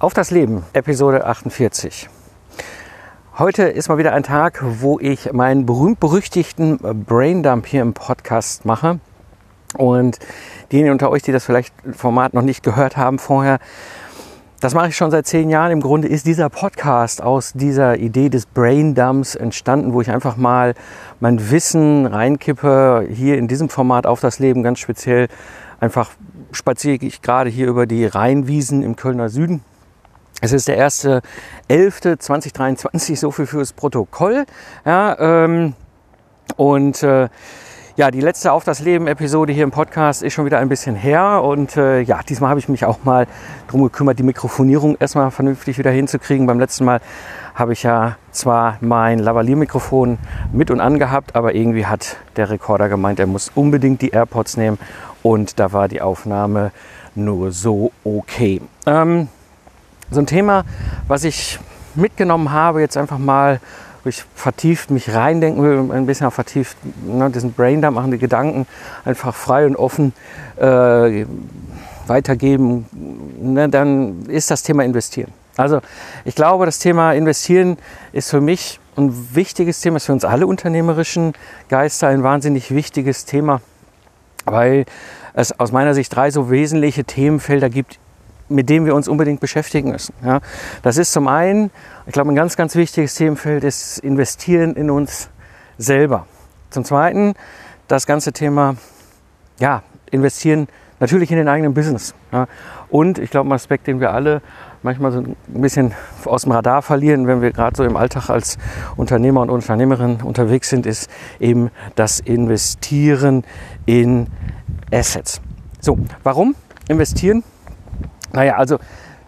Auf das Leben, Episode 48. Heute ist mal wieder ein Tag, wo ich meinen berühmt-berüchtigten Braindump hier im Podcast mache. Und diejenigen unter euch, die das vielleicht Format noch nicht gehört haben vorher, das mache ich schon seit zehn Jahren. Im Grunde ist dieser Podcast aus dieser Idee des Braindumps entstanden, wo ich einfach mal mein Wissen reinkippe, hier in diesem Format auf das Leben ganz speziell. Einfach spaziere ich gerade hier über die Rheinwiesen im Kölner Süden es ist der 1.11.2023, so viel fürs Protokoll. Ja, ähm, und äh, ja, die letzte Auf das Leben-Episode hier im Podcast ist schon wieder ein bisschen her. Und äh, ja, diesmal habe ich mich auch mal darum gekümmert, die Mikrofonierung erstmal vernünftig wieder hinzukriegen. Beim letzten Mal habe ich ja zwar mein Lavalier-Mikrofon mit und angehabt, aber irgendwie hat der Rekorder gemeint, er muss unbedingt die AirPods nehmen. Und da war die Aufnahme nur so okay. Ähm, so ein Thema, was ich mitgenommen habe, jetzt einfach mal, wo ich vertieft mich reindenken will, ein bisschen vertieft ne, diesen Braindump machen, die Gedanken einfach frei und offen äh, weitergeben, ne, dann ist das Thema Investieren. Also ich glaube, das Thema Investieren ist für mich ein wichtiges Thema, ist für uns alle unternehmerischen Geister ein wahnsinnig wichtiges Thema, weil es aus meiner Sicht drei so wesentliche Themenfelder gibt, mit dem wir uns unbedingt beschäftigen müssen. Ja. Das ist zum einen, ich glaube, ein ganz, ganz wichtiges Themenfeld ist Investieren in uns selber. Zum zweiten das ganze Thema, ja, investieren natürlich in den eigenen Business. Ja. Und ich glaube, ein Aspekt, den wir alle manchmal so ein bisschen aus dem Radar verlieren, wenn wir gerade so im Alltag als Unternehmer und Unternehmerin unterwegs sind, ist eben das Investieren in Assets. So, warum investieren? Naja, also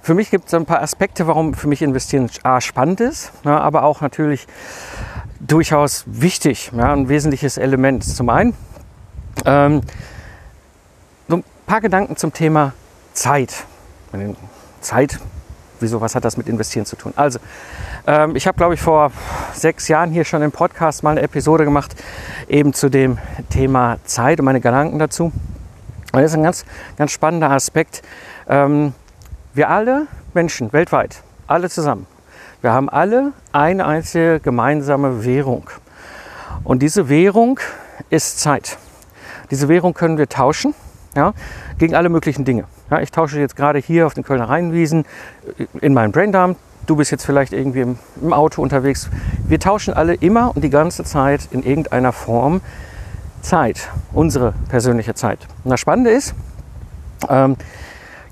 für mich gibt es ein paar Aspekte, warum für mich Investieren A, spannend ist, ja, aber auch natürlich durchaus wichtig, ja, ein wesentliches Element. Zum einen ähm, so ein paar Gedanken zum Thema Zeit. Zeit, wieso, was hat das mit Investieren zu tun? Also, ähm, ich habe, glaube ich, vor sechs Jahren hier schon im Podcast mal eine Episode gemacht, eben zu dem Thema Zeit und meine Gedanken dazu. Und das ist ein ganz, ganz spannender Aspekt, ähm, wir alle Menschen weltweit, alle zusammen, wir haben alle eine einzige gemeinsame Währung. Und diese Währung ist Zeit. Diese Währung können wir tauschen ja, gegen alle möglichen Dinge. Ja, ich tausche jetzt gerade hier auf den Kölner Rheinwiesen äh, in meinen Braindarm. Du bist jetzt vielleicht irgendwie im, Auto unterwegs. Wir tauschen alle immer und die ganze Zeit in irgendeiner Form Zeit, unsere persönliche Zeit. Und das Spannende ist, ähm,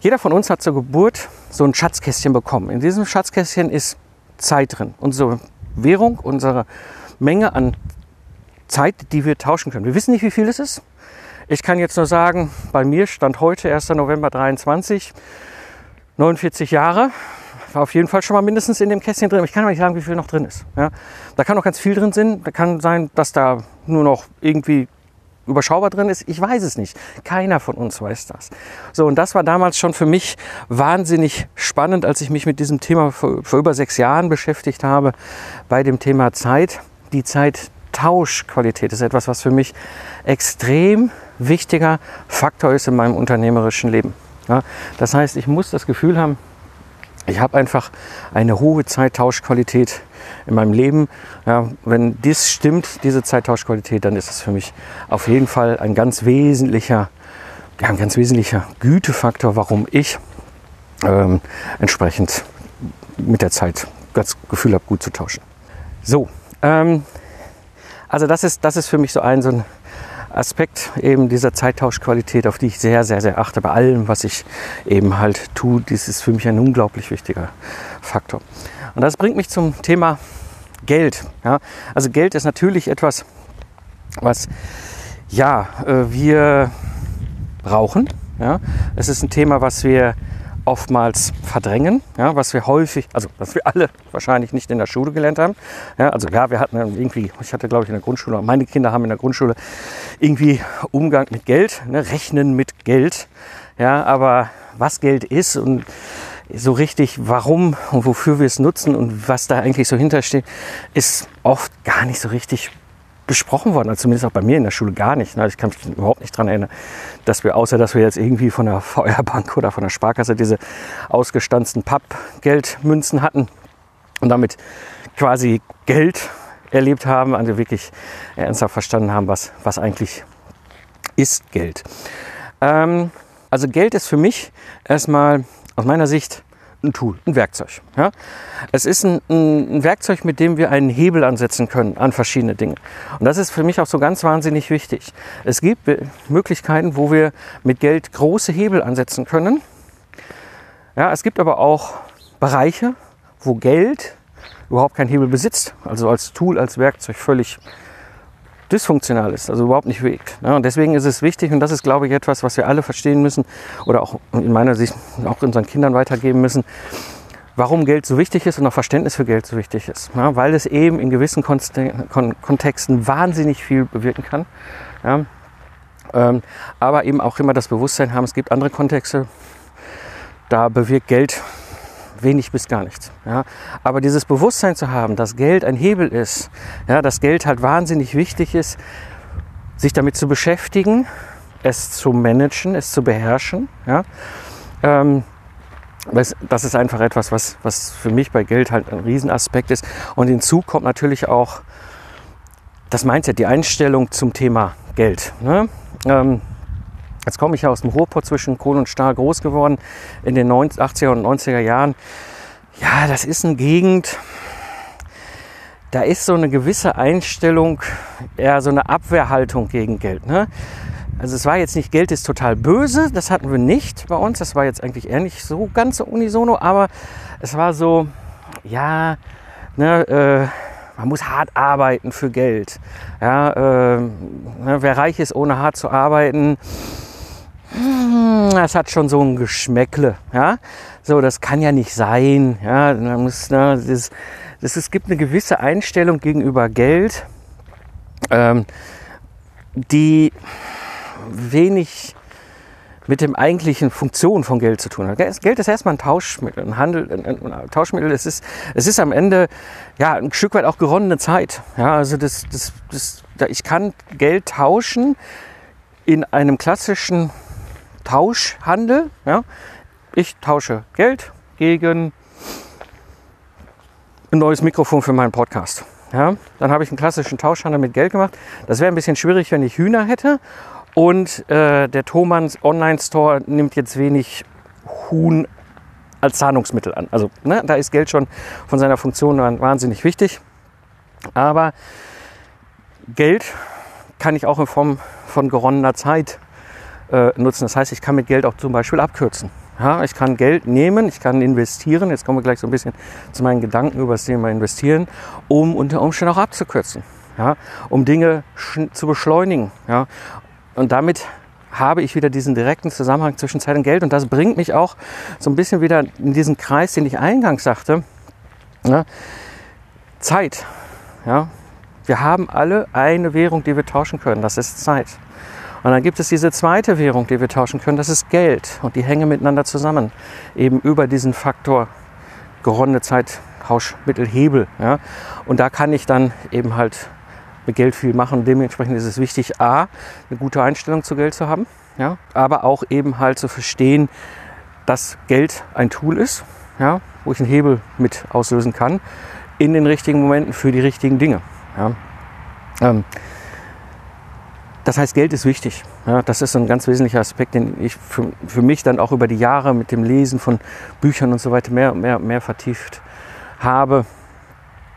jeder von uns hat zur Geburt so ein Schatzkästchen bekommen. In diesem Schatzkästchen ist Zeit drin. Unsere Währung, unsere Menge an Zeit, die wir tauschen können. Wir wissen nicht, wie viel es ist. Ich kann jetzt nur sagen, bei mir stand heute 1. November 23, 49 Jahre. War auf jeden Fall schon mal mindestens in dem Kästchen drin. Ich kann aber nicht sagen, wie viel noch drin ist. Ja, da kann noch ganz viel drin sein. Da kann sein, dass da nur noch irgendwie überschaubar drin ist? Ich weiß es nicht. Keiner von uns weiß das. So, und das war damals schon für mich wahnsinnig spannend, als ich mich mit diesem Thema vor, vor über sechs Jahren beschäftigt habe, bei dem Thema Zeit. Die Zeittauschqualität ist etwas, was für mich extrem wichtiger Faktor ist in meinem unternehmerischen Leben. Ja, das heißt, ich muss das Gefühl haben, ich habe einfach eine hohe Zeittauschqualität in meinem Leben. Ja, wenn dies stimmt, diese Zeittauschqualität, dann ist es für mich auf jeden Fall ein ganz wesentlicher, ja, ein ganz wesentlicher Gütefaktor, warum ich ähm, entsprechend mit der Zeit das Gefühl habe, gut zu tauschen. So, ähm, also das ist, das ist für mich so ein, so ein Aspekt eben dieser Zeittauschqualität, auf die ich sehr, sehr, sehr achte bei allem, was ich eben halt tue. Dies ist für mich ein unglaublich wichtiger Faktor. Und das bringt mich zum Thema Geld. Ja? Also Geld ist natürlich etwas, was ja, äh, wir brauchen. Ja? Es ist ein Thema, was wir oftmals verdrängen, ja, was wir häufig, also was wir alle wahrscheinlich nicht in der Schule gelernt haben. Ja, also ja, wir hatten irgendwie, ich hatte glaube ich in der Grundschule, meine Kinder haben in der Grundschule irgendwie Umgang mit Geld, ne, Rechnen mit Geld. Ja, aber was Geld ist und so richtig, warum und wofür wir es nutzen und was da eigentlich so hintersteht, ist oft gar nicht so richtig besprochen worden, also zumindest auch bei mir in der Schule gar nicht. Ne? Ich kann mich überhaupt nicht daran erinnern, dass wir, außer dass wir jetzt irgendwie von der Feuerbank oder von der Sparkasse diese ausgestanzten Pappgeldmünzen hatten und damit quasi Geld erlebt haben, also wirklich ernsthaft verstanden haben, was, was eigentlich ist Geld. Ähm, also Geld ist für mich erstmal aus meiner Sicht ein Tool, ein Werkzeug. Ja? Es ist ein, ein, Werkzeug, mit dem wir einen Hebel ansetzen können an verschiedene Dinge. Und das ist für mich auch so ganz wahnsinnig wichtig. Es gibt Möglichkeiten, wo wir mit Geld große Hebel ansetzen können. Ja, es gibt aber auch Bereiche, wo Geld überhaupt keinen Hebel besitzt, also als Tool, als Werkzeug völlig dysfunktional ist, also überhaupt nicht wirkt. Ja, und deswegen ist es wichtig, und das ist, glaube ich, etwas, was wir alle verstehen müssen oder auch in meiner Sicht auch unseren Kindern weitergeben müssen, warum Geld so wichtig ist und auch Verständnis für Geld so wichtig ist. Ja, weil es eben in gewissen Kontexten wahnsinnig viel bewirken kann. Ja, ähm, aber eben auch immer das Bewusstsein haben, es gibt andere Kontexte, da bewirkt Geld wenig bis gar nichts. Ja. Aber dieses Bewusstsein zu haben, dass Geld ein Hebel ist, ja, dass Geld halt wahnsinnig wichtig ist, sich damit zu beschäftigen, es zu managen, es zu beherrschen. Ja. Ähm, das ist einfach etwas, was, was für mich bei Geld halt ein Riesenaspekt ist. Und hinzu kommt natürlich auch das Mindset, die Einstellung zum Thema Geld. Ne? Ähm, Jetzt komme ich ja aus dem Ruhrpott zwischen Kohle und Stahl groß geworden in den 80er und 90er Jahren. Ja, das ist eine Gegend, da ist so eine gewisse Einstellung, eher so eine Abwehrhaltung gegen Geld. Ne? Also es war jetzt nicht, Geld ist total böse, das hatten wir nicht bei uns, das war jetzt eigentlich eher nicht so ganz so unisono, aber es war so, ja, ne, äh, man muss hart arbeiten für Geld. Ja, äh, ne, wer reich ist, ohne hart zu arbeiten, das hat schon so ein Geschmäckle. Ja? So, das kann ja nicht sein. Ja? Man muss, na, das, das, es gibt eine gewisse Einstellung gegenüber Geld, ähm, die wenig mit dem eigentlichen Funktion von Geld zu tun hat. Geld ist erstmal ein Tauschmittel, ein Handel, ein, ein Tauschmittel. Es ist, es ist am Ende ja ein Stück weit auch geronnene Zeit. Ja, also das, das, das, ich kann Geld tauschen in einem klassischen Tauschhandel. Ja? Ich tausche Geld gegen ein neues Mikrofon für meinen Podcast. Ja? Dann habe ich einen klassischen Tauschhandel mit Geld gemacht. Das wäre ein bisschen schwierig, wenn ich Hühner hätte. Und äh, der Thomanns Online-Store nimmt jetzt wenig Huhn als Zahlungsmittel an. Also ne, da ist Geld schon von seiner Funktion wahnsinnig wichtig. Aber Geld kann ich auch in Form von geronnener Zeit äh, nutzen. Das heißt, ich kann mit Geld auch zum Beispiel abkürzen. Ja, ich kann Geld nehmen, ich kann investieren. Jetzt kommen wir gleich so ein bisschen zu meinen Gedanken über das Thema Investieren, um unter Umständen auch abzukürzen, ja, um Dinge zu beschleunigen. Ja. Und damit habe ich wieder diesen direkten Zusammenhang zwischen Zeit und Geld. Und das bringt mich auch so ein bisschen wieder in diesen Kreis, den ich eingangs sagte. Ja. Zeit. Ja. Wir haben alle eine Währung, die wir tauschen können. Das ist Zeit. Und dann gibt es diese zweite Währung, die wir tauschen können, das ist Geld. Und die hängen miteinander zusammen. Eben über diesen Faktor geronnene Zeit, Tauschmittel, Hebel. Ja. Und da kann ich dann eben halt mit Geld viel machen. Dementsprechend ist es wichtig, A, eine gute Einstellung zu Geld zu haben. Ja. Aber auch eben halt zu verstehen, dass Geld ein Tool ist, ja, wo ich einen Hebel mit auslösen kann in den richtigen Momenten für die richtigen Dinge. Ja. Ähm, das heißt, Geld ist wichtig. Ja, das ist ein ganz wesentlicher Aspekt, den ich für, für, mich dann auch über die Jahre mit dem Lesen von Büchern und so weiter mehr und mehr, mehr vertieft habe.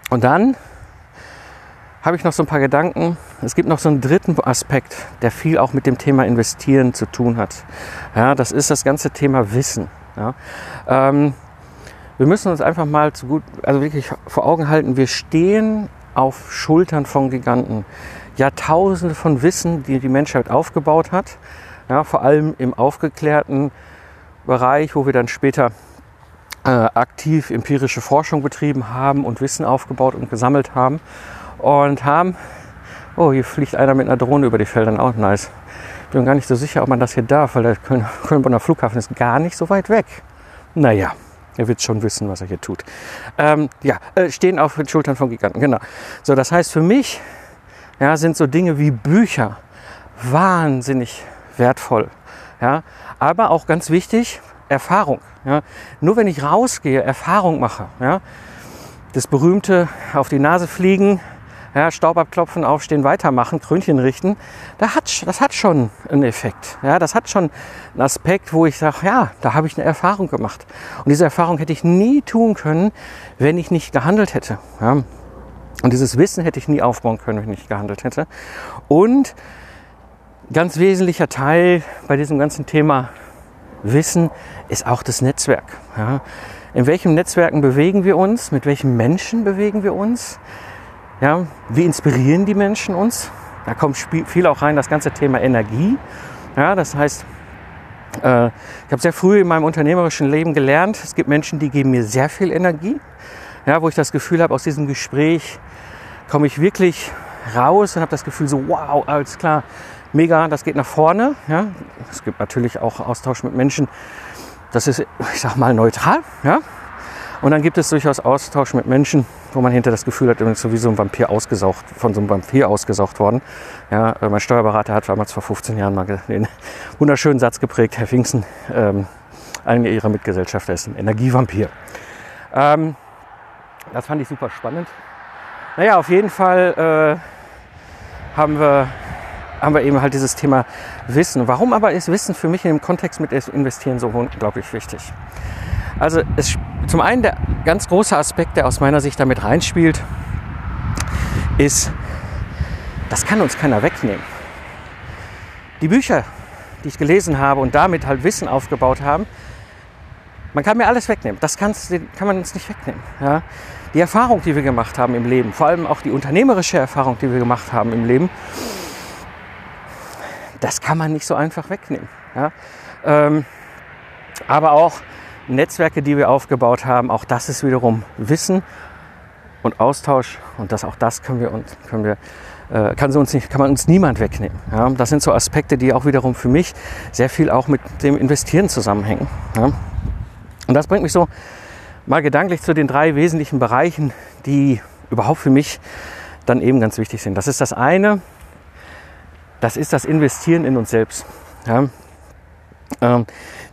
Und dann habe ich noch so ein paar Gedanken. Es gibt noch so einen dritten Aspekt, der viel auch mit dem Thema Investieren zu tun hat. Ja, das ist das ganze Thema Wissen. Ja, ähm, wir müssen uns einfach mal zu gut, also wirklich vor Augen halten, wir stehen auf Schultern von Giganten. Jahrtausende von Wissen, die die Menschheit aufgebaut hat. Ja, vor allem im aufgeklärten Bereich, wo wir dann später äh, aktiv empirische Forschung betrieben haben und Wissen aufgebaut und gesammelt haben. Und haben, oh, hier fliegt einer mit einer Drohne über die Felder, auch nice. Ich bin gar nicht so sicher, ob man das hier darf, weil der Köln-Bonner Flughafen ist gar nicht so weit weg. Naja, er wird schon wissen, was er hier tut. Ähm, ja, äh, stehen auf den Schultern von Giganten, genau. So, das heißt für mich ja, sind so Dinge wie Bücher wahnsinnig wertvoll. Ja, aber auch ganz wichtig, Erfahrung. Ja. Nur wenn ich rausgehe, Erfahrung mache, ja, das berühmte auf die Nase fliegen, ja, Staub abklopfen, aufstehen, weitermachen, Krönchen richten, da hat, das hat schon einen Effekt. Ja, das hat schon einen Aspekt, wo ich sage, ja, da habe ich eine Erfahrung gemacht. Und diese Erfahrung hätte ich nie tun können, wenn ich nicht gehandelt hätte. Ja. Und dieses Wissen hätte ich nie aufbauen können, wenn ich nicht gehandelt hätte. Und ganz wesentlicher Teil bei diesem ganzen Thema Wissen ist auch das Netzwerk. Ja. In welchen Netzwerken bewegen wir uns? Mit welchen Menschen bewegen wir uns? Ja, wie inspirieren die Menschen uns? Da kommt viel auch rein das ganze Thema Energie. Ja, das heißt, äh, ich habe sehr früh in meinem unternehmerischen Leben gelernt, es gibt Menschen, die geben mir sehr viel Energie. Ja, wo ich das Gefühl habe, aus diesem Gespräch komme ich wirklich raus und habe das Gefühl so, wow, alles klar, mega, das geht nach vorne. Ja. Es gibt natürlich auch Austausch mit Menschen, das ist, ich sag mal, neutral. Ja. Und dann gibt es durchaus Austausch mit Menschen, wo man hinter das Gefühl hat, so wie so ein Vampir ausgesaugt, von so einem Vampir ausgesaugt worden. Ja, äh, mein Steuerberater hat damals vor 15 Jahren mal den wunderschönen Satz geprägt, Herr Pfingsten, ähm, einer Ihrer Mitgesellschafter ist ein Energievampir. Ähm, das fand ich super spannend. Naja, auf jeden Fall äh, haben, wir, haben wir eben halt dieses Thema Wissen. Warum aber ist Wissen für mich in dem Kontext mit Investieren so unglaublich wichtig? Also es, zum einen der ganz große Aspekt, der aus meiner Sicht damit reinspielt, ist, das kann uns keiner wegnehmen. Die Bücher, die ich gelesen habe und damit halt Wissen aufgebaut haben, man kann mir alles wegnehmen. Das kann man uns nicht wegnehmen. Ja? Die Erfahrung, die wir gemacht haben im Leben, vor allem auch die unternehmerische Erfahrung, die wir gemacht haben im Leben, das kann man nicht so einfach wegnehmen. Ja? Ähm, aber auch Netzwerke, die wir aufgebaut haben, auch das ist wiederum Wissen und Austausch und das auch das können wir uns können wir äh, kann, uns nicht, kann man uns niemand wegnehmen. Ja, das sind so Aspekte, die auch wiederum für mich sehr viel auch mit dem Investieren zusammenhängen. Ja. Und das bringt mich so mal gedanklich zu den drei wesentlichen Bereichen, die überhaupt für mich dann eben ganz wichtig sind. Das ist das eine, das ist das Investieren in uns selbst. Ja. Ähm,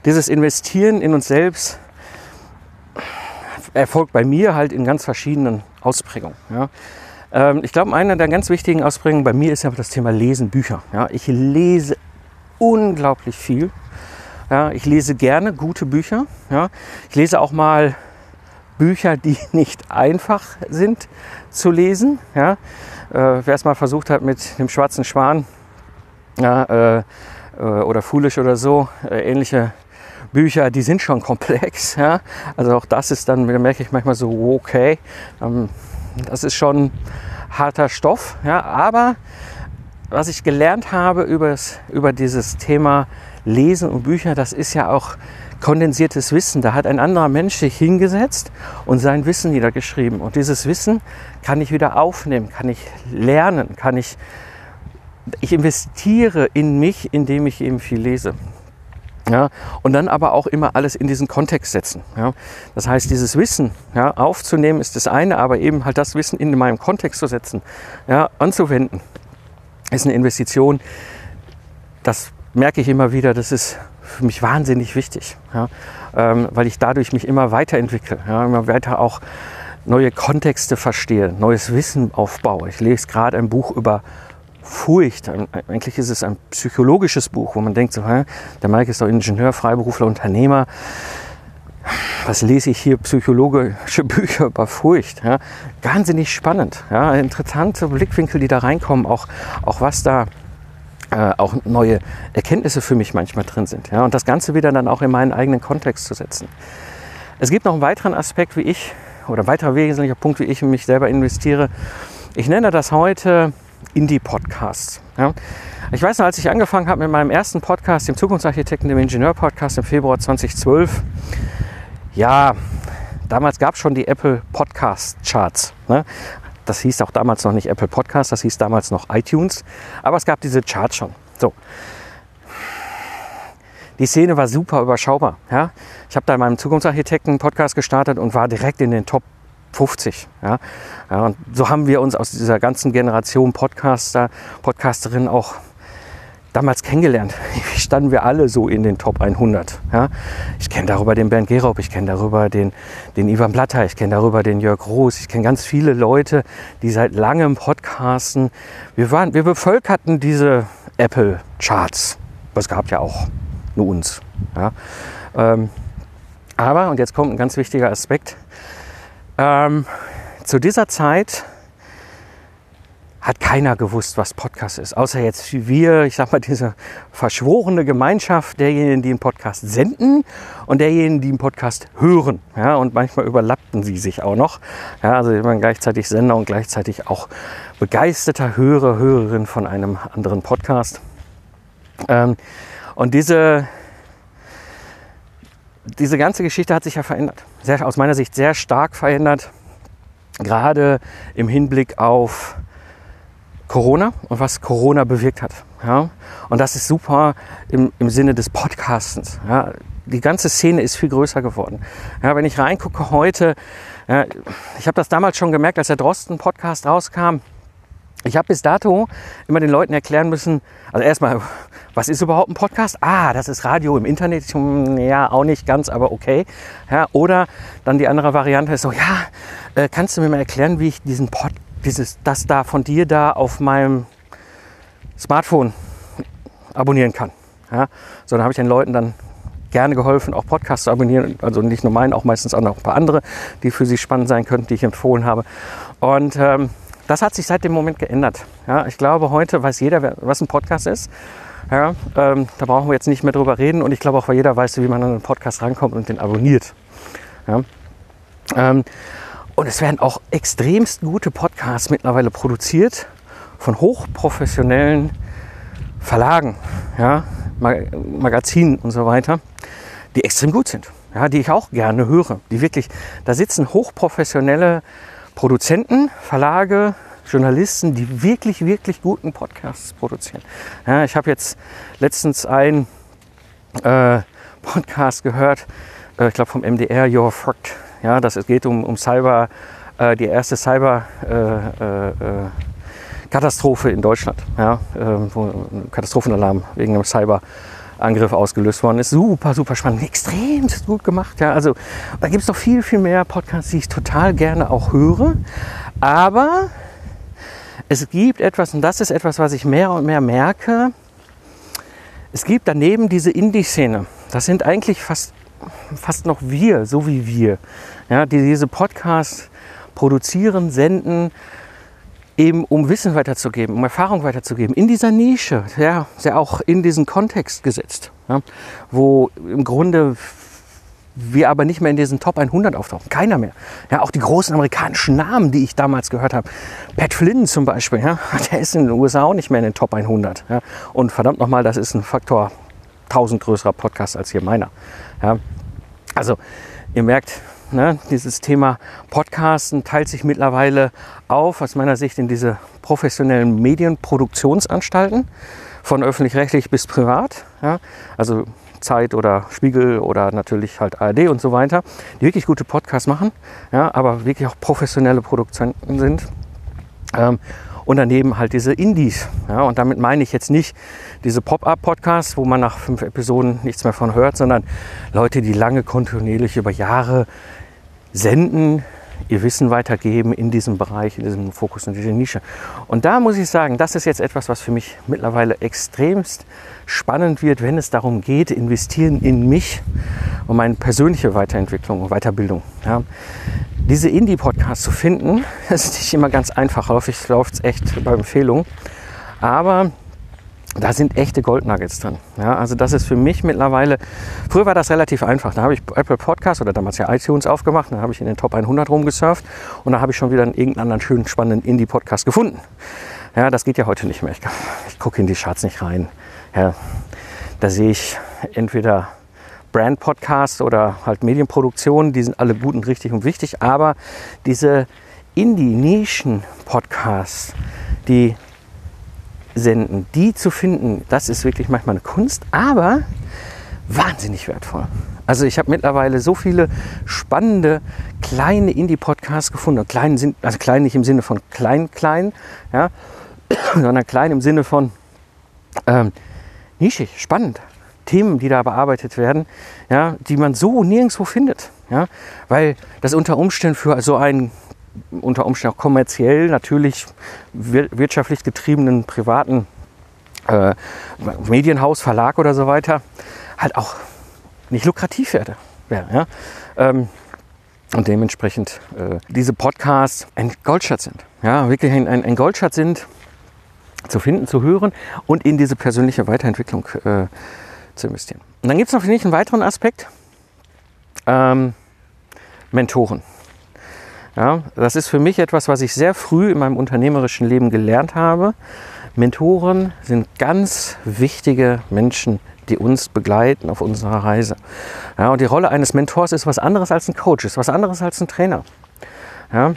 dieses Investieren in uns selbst erfolgt bei mir halt in ganz verschiedenen Ausprägungen. Ja. Ähm, ich glaube, einer der ganz wichtigen Ausprägungen bei mir ist ja das Thema Lesen, Bücher. Ja. Ich lese unglaublich viel. Ja. Ich lese gerne gute Bücher. Ja. Ich lese auch mal Bücher, die nicht einfach sind zu lesen. Ja. Äh, Wer es mal versucht hat mit dem schwarzen Schwan ja, äh, äh oder Foolish oder so, äh, ähnliche Bücher, die sind schon komplex. Ja? Also auch das ist dann, da merke ich manchmal so, okay, ähm, das ist schon harter Stoff. Ja? Aber was ich gelernt habe über dieses Thema Lesen und Bücher, das ist ja auch kondensiertes Wissen. Da hat ein anderer Mensch sich hingesetzt und sein Wissen niedergeschrieben. Und dieses Wissen kann ich wieder aufnehmen, kann ich lernen, kann ich, ich investiere in mich, indem ich eben viel lese. Ja, und dann aber auch immer alles in diesen Kontext setzen. Ja. Das heißt, dieses Wissen ja, aufzunehmen ist das eine, aber eben halt das Wissen in meinem Kontext zu setzen, ja, anzuwenden, ist eine Investition. Das merke ich immer wieder, das ist für mich wahnsinnig wichtig, ja, ähm, weil ich dadurch mich immer weiterentwickle, ja, immer weiter auch neue Kontexte verstehe, neues Wissen aufbaue. Ich lese gerade ein Buch über Furcht. Eigentlich ist es ein psychologisches Buch, wo man denkt, so, hä, der Mike ist doch Ingenieur, Freiberufler, Unternehmer. Was lese ich hier psychologische Bücher über Furcht? Ja? Wahnsinnig spannend. Ja? Interessante Blickwinkel, die da reinkommen, auch, auch was da äh, auch neue Erkenntnisse für mich manchmal drin sind. Ja? Und das Ganze wieder dann auch in meinen eigenen Kontext zu setzen. Es gibt noch einen weiteren Aspekt, wie ich, oder ein weiterer wesentlicher Punkt, wie ich in mich selber investiere. Ich nenne das heute Indie-Podcasts. Ja. Ich weiß noch, als ich angefangen habe mit meinem ersten Podcast, dem Zukunftsarchitekten, dem Ingenieur-Podcast im Februar 2012, ja, damals gab es schon die Apple Podcast Charts. Ne? Das hieß auch damals noch nicht Apple Podcast, das hieß damals noch iTunes, aber es gab diese Charts schon. So. Die Szene war super überschaubar. Ja? Ich habe da in meinem Zukunftsarchitekten Podcast gestartet und war direkt in den Top 50. Ja? ja? und so haben wir uns aus dieser ganzen Generation Podcaster, Podcasterinnen auch damals kennengelernt. Wie standen wir alle so in den Top 100? Ja? Ich kenne darüber den Bernd Gerob, ich kenne darüber den, den Ivan Blatter, ich kenne darüber den Jörg Roos, ich kenne ganz viele Leute, die seit langem podcasten. Wir, waren, wir bevölkerten diese Apple-Charts. Es gab ja auch nur uns. Ja? Ähm, aber, und jetzt kommt ein ganz wichtiger Aspekt, ähm, zu dieser Zeit hat keiner gewusst, was Podcast ist. Außer jetzt wir, ich sag mal, diese verschworene Gemeinschaft derjenigen, die einen Podcast senden und derjenigen, die einen Podcast hören. Ja, und manchmal überlappten sie sich auch noch. Ja, also bin gleichzeitig Sender und gleichzeitig auch begeisterter Hörer, Hörerin von einem anderen Podcast. Ähm, und diese, diese ganze Geschichte hat sich ja verändert. Sehr, aus meiner Sicht sehr stark verändert. Gerade im Hinblick auf Corona und was Corona bewirkt hat. Ja? Und das ist super im, im Sinne des Podcastens. Ja? Die ganze Szene ist viel größer geworden. Ja, wenn ich reingucke heute, ja, ich habe das damals schon gemerkt, als der Drosten-Podcast rauskam. Ich habe bis dato immer den Leuten erklären müssen, also erstmal, was ist überhaupt ein Podcast? Ah, das ist Radio im Internet. Ja, auch nicht ganz, aber okay. Ja, oder dann die andere Variante ist so, ja, äh, kannst du mir mal erklären, wie ich diesen Podcast dieses, das da von dir da auf meinem Smartphone abonnieren kann. Ja? So, dann habe ich den Leuten dann gerne geholfen, auch Podcasts zu abonnieren. Also nicht nur meinen, auch meistens auch noch ein paar andere, die für sie spannend sein könnten, die ich empfohlen habe. Und ähm, das hat sich seit dem Moment geändert. Ja, ich glaube, heute weiß jeder, was ein Podcast ist. Ja, ähm, da brauchen wir jetzt nicht mehr drüber reden. Und ich glaube auch, weil jeder weiß, wie man an einen Podcast rankommt und den abonniert. Ja, ähm, und es werden auch extremst gute Podcasts mittlerweile produziert von hochprofessionellen Verlagen, ja, Magazinen und so weiter, die extrem gut sind, ja, die ich auch gerne höre. Die wirklich, da sitzen hochprofessionelle Produzenten, Verlage, Journalisten, die wirklich, wirklich guten Podcasts produzieren. Ja, ich habe jetzt letztens einen äh, Podcast gehört, äh, ich glaube vom MDR, Your Fucked ja, das, es geht um, um Cyber, äh, die erste Cyber-Katastrophe äh, äh, in Deutschland, ja, äh, wo ein Katastrophenalarm wegen einem Cyberangriff ausgelöst worden ist. Super, super spannend, extrem gut gemacht. Ja. Also da gibt es noch viel, viel mehr Podcasts, die ich total gerne auch höre. Aber es gibt etwas, und das ist etwas, was ich mehr und mehr merke, es gibt daneben diese Indie-Szene. Das sind eigentlich fast fast noch wir, so wie wir, ja, die diese Podcasts produzieren, senden, eben um Wissen weiterzugeben, um Erfahrung weiterzugeben, in dieser Nische, ja, sehr auch in diesen Kontext gesetzt, ja, wo im Grunde wir aber nicht mehr in diesen Top 100 auftauchen. Keiner mehr. Ja, auch die großen amerikanischen Namen, die ich damals gehört habe. Pat Flynn zum Beispiel, ja, der ist in den USA auch nicht mehr in den Top 100. Ja. Und verdammt nochmal, das ist ein Faktor 1000 größerer Podcast als hier meiner. Ja. Also ihr merkt, ne, dieses Thema Podcasten teilt sich mittlerweile auf, aus meiner Sicht, in diese professionellen Medienproduktionsanstalten, von öffentlich-rechtlich bis privat. Ja. Also Zeit oder Spiegel oder natürlich halt ARD und so weiter, die wirklich gute Podcasts machen, ja, aber wirklich auch professionelle Produzenten sind. Ähm, und daneben halt diese Indies. Ja, und damit meine ich jetzt nicht diese Pop-up-Podcasts, wo man nach fünf Episoden nichts mehr von hört, sondern Leute, die lange kontinuierlich über Jahre senden, ihr Wissen weitergeben in diesem Bereich, in diesem Fokus, in dieser Nische. Und da muss ich sagen, das ist jetzt etwas, was für mich mittlerweile extremst spannend wird, wenn es darum geht, investieren in mich und meine persönliche Weiterentwicklung und Weiterbildung. Ja diese Indie-Podcasts zu finden, ist nicht immer ganz einfach. Häufig läuft es echt bei Empfehlungen. Aber da sind echte Goldnuggets drin. Ja, also das ist für mich mittlerweile, früher war das relativ einfach. Da habe ich Apple Podcast oder damals ja iTunes aufgemacht, dann habe ich in den Top 100 rumgesurft und da habe ich schon wieder einen irgendeinen anderen schönen, spannenden Indie-Podcast gefunden. Ja, das geht ja heute nicht mehr. Ich, ich gucke in die Charts nicht rein. Ja, da sehe ich entweder Brand-Podcasts oder halt Medienproduktionen, die sind alle gut und richtig und wichtig, aber diese Indie-Nischen-Podcasts, die senden, die zu finden, das ist wirklich manchmal eine Kunst, aber wahnsinnig wertvoll. Also ich habe mittlerweile so viele spannende kleine Indie-Podcasts gefunden. Klein, also klein nicht im Sinne von klein, klein, ja, sondern klein im Sinne von ähm, nischig, spannend. Themen, die da bearbeitet werden, ja, die man so nirgendwo findet. Ja, weil das unter Umständen für so einen unter Umständen auch kommerziell, natürlich wirtschaftlich getriebenen privaten äh, Medienhaus, Verlag oder so weiter, halt auch nicht lukrativ werde. wäre ja? ähm, und dementsprechend äh, diese Podcasts ein Goldschatz sind. Ja, wirklich ein, ein, ein, Goldschatz sind, zu finden, zu hören und in diese persönliche Weiterentwicklung äh, zu investieren. Und dann gibt es noch, ich, einen weiteren Aspekt. Ähm, Mentoren. Ja, das ist für mich etwas, was ich sehr früh in meinem unternehmerischen Leben gelernt habe. Mentoren sind ganz wichtige Menschen, die uns begleiten auf unserer Reise. Ja, und die Rolle eines Mentors ist was anderes als ein Coach, ist was anderes als ein Trainer. Ja,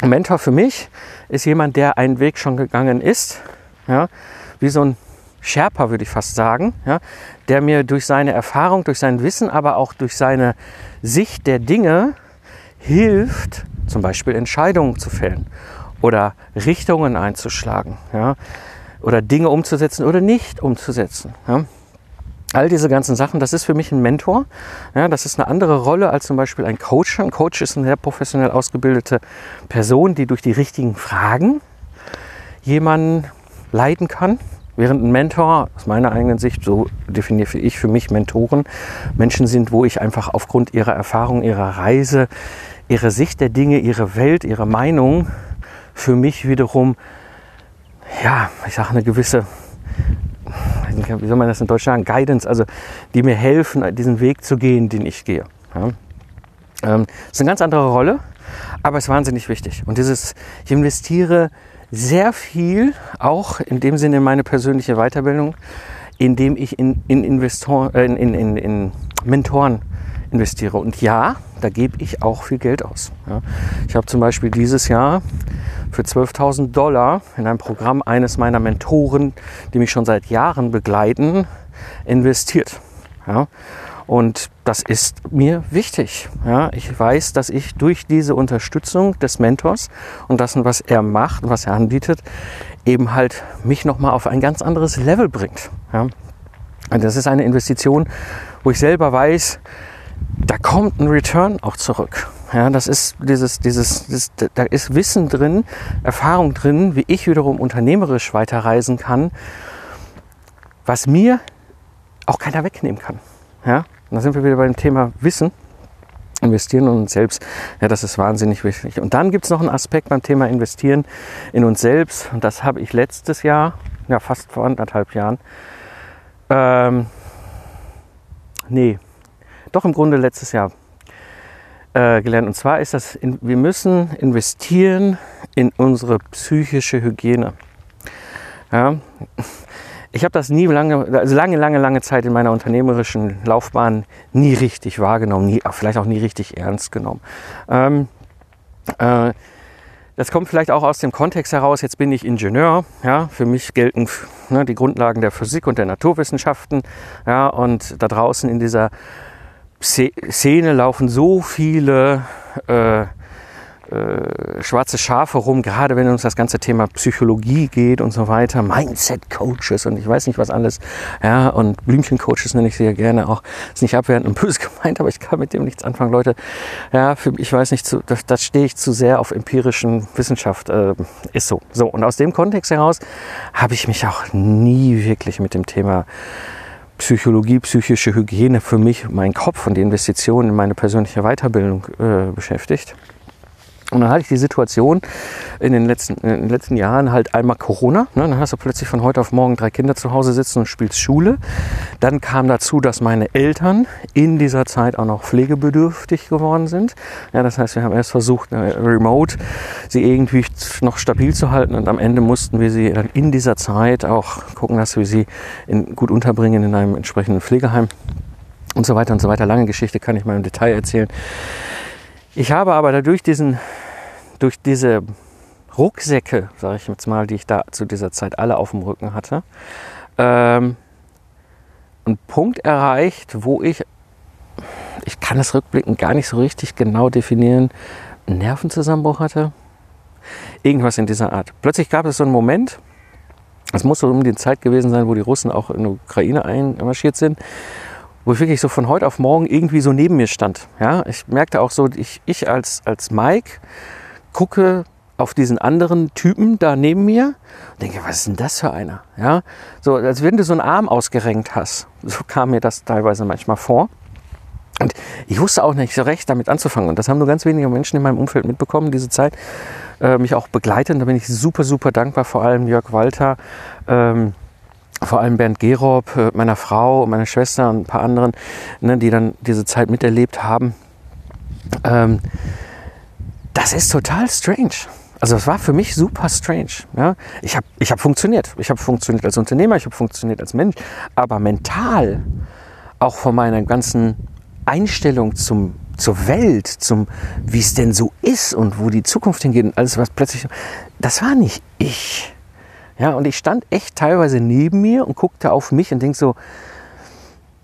ein Mentor für mich ist jemand, der einen Weg schon gegangen ist, ja, wie so ein Sherpa würde ich fast sagen, ja, der mir durch seine Erfahrung, durch sein Wissen, aber auch durch seine Sicht der Dinge hilft, zum Beispiel Entscheidungen zu fällen oder Richtungen einzuschlagen ja, oder Dinge umzusetzen oder nicht umzusetzen. Ja. All diese ganzen Sachen, das ist für mich ein Mentor. Ja, das ist eine andere Rolle als zum Beispiel ein Coach. Ein Coach ist eine sehr professionell ausgebildete Person, die durch die richtigen Fragen jemanden leiten kann. Während ein Mentor, aus meiner eigenen Sicht, so definiere ich für mich Mentoren, Menschen sind, wo ich einfach aufgrund ihrer Erfahrung, ihrer Reise, ihrer Sicht der Dinge, ihre Welt, ihre Meinung für mich wiederum, ja, ich sage eine gewisse, wie soll man das in Deutsch sagen, Guidance, also die mir helfen, diesen Weg zu gehen, den ich gehe. Ja. Ähm, das ist eine ganz andere Rolle, aber es ist wahnsinnig wichtig. Und dieses, ich investiere sehr viel, auch in dem Sinne in meine persönliche Weiterbildung, indem ich in, in, Investor, äh, in, in, in Mentoren investiere. Und ja, da gebe ich auch viel Geld aus. Ja. Ich habe zum Beispiel dieses Jahr für 12.000 Dollar in ein Programm eines meiner Mentoren, die mich schon seit Jahren begleiten, investiert. Ja. Und das ist mir wichtig. Ja, ich weiß, dass ich durch diese Unterstützung des Mentors und das, was er macht und was er anbietet, eben halt mich nochmal auf ein ganz anderes Level bringt. Ja. Und das ist eine Investition, wo ich selber weiß, da kommt ein Return auch zurück. Ja, das ist dieses, dieses, dieses, da ist Wissen drin, Erfahrung drin, wie ich wiederum unternehmerisch weiterreisen kann, was mir auch keiner wegnehmen kann. Ja, da sind wir wieder beim Thema Wissen. Investieren in uns selbst, ja, das ist wahnsinnig wichtig. Und dann gibt es noch einen Aspekt beim Thema Investieren in uns selbst. Und das habe ich letztes Jahr, ja fast vor anderthalb Jahren, ähm, nee, doch im Grunde letztes Jahr äh, gelernt. Und zwar ist das, in, wir müssen investieren in unsere psychische Hygiene. Ja, ich habe das nie lange, also lange, lange, lange Zeit in meiner unternehmerischen Laufbahn nie richtig wahrgenommen, nie, vielleicht auch nie richtig ernst genommen. Ähm, äh, das kommt vielleicht auch aus dem Kontext heraus, jetzt bin ich Ingenieur, ja, für mich gelten ne, die Grundlagen der Physik und der Naturwissenschaften, ja, und da draußen in dieser Szene laufen so viele äh, äh, schwarze Schafe rum, gerade wenn uns das ganze Thema Psychologie geht und so weiter, Mindset-Coaches und ich weiß nicht was alles, ja, und Blümchen-Coaches nenne ich sie ja gerne auch, ist nicht abwertend und böse gemeint, aber ich kann mit dem nichts anfangen, Leute, ja, für, ich weiß nicht, zu, das, das stehe ich zu sehr auf empirischen Wissenschaft, äh, ist so. So, und aus dem Kontext heraus habe ich mich auch nie wirklich mit dem Thema Psychologie, psychische Hygiene für mich, mein Kopf und die Investitionen in meine persönliche Weiterbildung äh, beschäftigt. Und dann hatte ich die Situation in den letzten, in den letzten Jahren halt einmal Corona. Ne? Dann hast du plötzlich von heute auf morgen drei Kinder zu Hause sitzen und spielst Schule. Dann kam dazu, dass meine Eltern in dieser Zeit auch noch pflegebedürftig geworden sind. Ja, das heißt, wir haben erst versucht, äh, remote sie irgendwie noch stabil zu halten und am Ende mussten wir sie dann in dieser Zeit auch gucken, dass wir sie in, gut unterbringen in einem entsprechenden Pflegeheim und so weiter und so weiter. Lange Geschichte kann ich mal im Detail erzählen. Ich habe aber dadurch diesen, durch diese Rucksäcke, sage ich jetzt mal, die ich da zu dieser Zeit alle auf dem Rücken hatte, ähm, einen Punkt erreicht, wo ich ich kann es rückblickend gar nicht so richtig genau definieren, einen Nervenzusammenbruch hatte. Irgendwas in dieser Art. Plötzlich gab es so einen Moment, es muss so um die Zeit gewesen sein, wo die Russen auch in die Ukraine einmarschiert sind, wo ich wirklich so von heute auf morgen irgendwie so neben mir stand. Ja, ich merkte auch so, ich, ich als, als Mike gucke auf diesen anderen Typen da neben mir und denke, was ist denn das für einer? Ja, so als wenn du so einen Arm ausgerenkt hast. So kam mir das teilweise manchmal vor. Und ich wusste auch nicht so recht damit anzufangen. Und das haben nur ganz wenige Menschen in meinem Umfeld mitbekommen, diese Zeit äh, mich auch begleitet. Und da bin ich super, super dankbar, vor allem Jörg Walter, ähm, vor allem Bernd Gerob, äh, meiner Frau, meiner Schwester und ein paar anderen, ne, die dann diese Zeit miterlebt haben. Ähm, das ist total strange. Also es war für mich super strange. Ja? Ich habe ich hab funktioniert. Ich habe funktioniert als Unternehmer, ich habe funktioniert als Mensch. Aber mental, auch von meiner ganzen Einstellung zum, zur Welt, zum wie es denn so ist und wo die Zukunft hingeht und alles, was plötzlich... Das war nicht ich. Ja, und ich stand echt teilweise neben mir und guckte auf mich und denk so,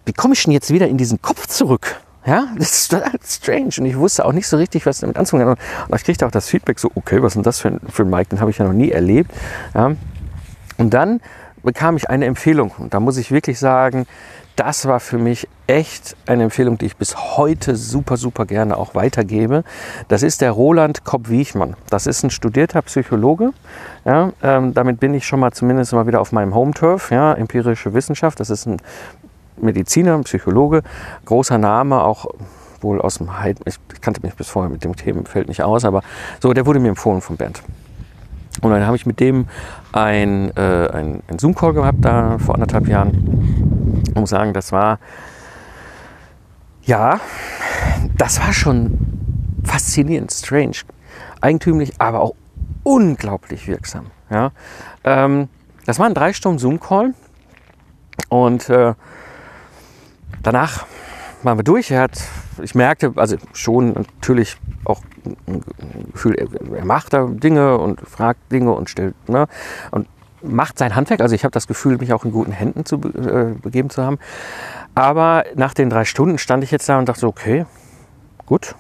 wie komme ich denn jetzt wieder in diesen Kopf zurück? Ja, das ist total strange. Und ich wusste auch nicht so richtig, was damit anzufangen. Und ich kriegte auch das Feedback so, okay, was ist denn das für ein, für ein Mike? Den habe ich ja noch nie erlebt. Ja. Und dann bekam ich eine Empfehlung. Und da muss ich wirklich sagen, das war für mich echt eine Empfehlung, die ich bis heute super, super gerne auch weitergebe. Das ist der Roland Kopp-Wiechmann. Das ist ein studierter Psychologe. Ja, ähm, damit bin ich schon mal zumindest mal wieder auf meinem Home-Turf, ja, empirische Wissenschaft. Das ist ein Mediziner, Psychologe, großer Name, auch wohl aus dem Heid, ich kannte mich bis vorher mit dem Themenfeld nicht aus, aber so, der wurde mir empfohlen von Bernd. Und dann habe ich mit dem ein, äh, ein, ein Zoom-Call gehabt, da vor anderthalb Jahren. Ich muss sagen, das war, ja, das war schon faszinierend, strange, eigentümlich, aber auch unglaublich wirksam. Ja. Ähm, das war ein drei Stunden Zoom-Call und äh, danach waren wir durch. Er hat, ich merkte, also schon natürlich auch ein Gefühl, er macht da Dinge und fragt Dinge und stellt, ne, und macht sein Handwerk. Also ich habe das Gefühl, mich auch in guten Händen zu äh, begeben zu haben. Aber nach den drei Stunden stand ich jetzt da und dachte so, okay, gut.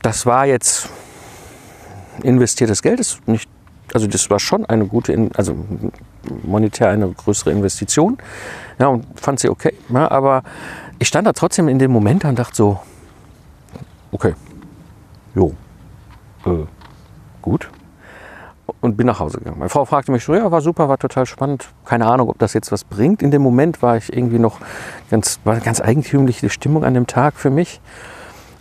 Das war jetzt investiertes Geld, ist nicht, also das war schon eine gute, also monetär eine größere Investition. Ja, und fand sie okay. Ja, aber ich stand da trotzdem in dem Moment und dachte so, okay, jo, äh, gut. Und bin nach Hause gegangen. Meine Frau fragte mich so, ja, war super, war total spannend. Keine Ahnung, ob das jetzt was bringt. In dem Moment war ich irgendwie noch ganz, war eine ganz eigentümliche Stimmung an dem Tag für mich.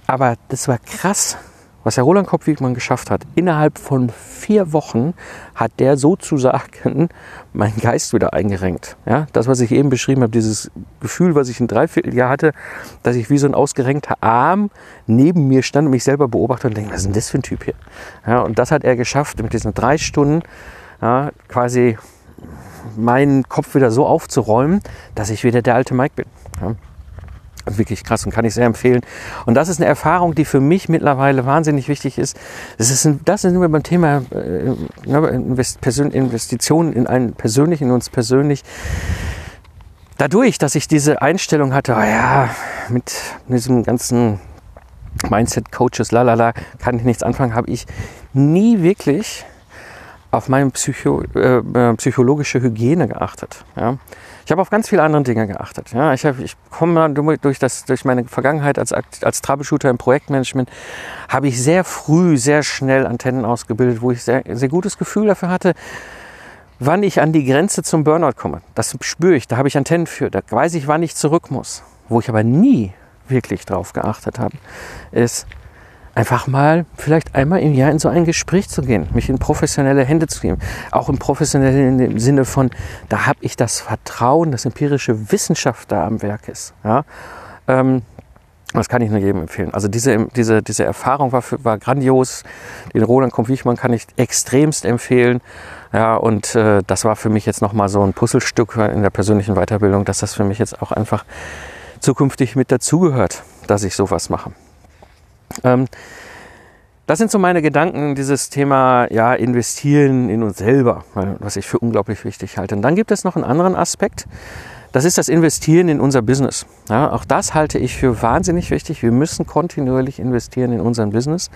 Aber das war krass, was Herr Roland Kopp-Wiegmann geschafft hat, innerhalb von vier Wochen hat der sozusagen meinen Geist wieder eingerenkt. Ja, das, was ich eben beschrieben habe, dieses Gefühl, was ich ein Dreivierteljahr hatte, dass ich wie so ein ausgerenkter Arm neben mir stand und mich selber beobachtet und denke, was ist denn das für ein Typ hier? Ja, und das hat er geschafft, mit diesen drei Stunden ja, quasi meinen Kopf wieder so aufzuräumen, dass ich wieder der alte Mike bin. Ja wirklich krass und kann ich sehr empfehlen. Und das ist eine Erfahrung, die für mich mittlerweile wahnsinnig wichtig ist. Das ist, ein, das sind wir beim Thema äh, Investitionen in einen persönlichen, in uns persönlich. Dadurch, dass ich diese Einstellung hatte, oh ja, mit diesem ganzen Mindset-Coaches, lalala, kann ich nichts anfangen, habe ich nie wirklich auf meine Psycho, äh, äh psychologische Hygiene geachtet. Ja. Ich habe auf ganz viele andere Dinge geachtet. Ja, ich, ich komme durch, durch meine Vergangenheit als, als Troubleshooter im Projektmanagement, habe ich sehr früh, sehr schnell Antennen ausgebildet, wo ich sehr, sehr gutes Gefühl dafür hatte, wann ich an die Grenze zum Burnout komme. Das spüre ich, da habe ich Antennen für, da weiß ich, wann ich zurück muss. Wo ich aber nie wirklich drauf geachtet habe, ist, einfach mal vielleicht einmal im Jahr in so ein Gespräch zu gehen, mich in professionelle Hände zu geben. Auch im professionellen Sinne von, da habe ich das Vertrauen, dass empirische Wissenschaft da am Werk ist. Ja? Ähm, das kann ich nur jedem empfehlen. Also diese, diese, diese Erfahrung war, war grandios. Den Roland Kompwichmann kann ich extremst empfehlen. Ja, und äh, das war für mich jetzt nochmal so ein Puzzlestück in der persönlichen Weiterbildung, dass das für mich jetzt auch einfach zukünftig mit dazugehört, dass ich sowas mache. Ähm, das sind so meine Gedanken, dieses Thema ja, investieren in uns selber, was ich für unglaublich wichtig halte. Und dann gibt es noch einen anderen Aspekt, das ist das Investieren in unser Business. Ja, auch das halte ich für wahnsinnig wichtig. Wir müssen kontinuierlich investieren in unser Business.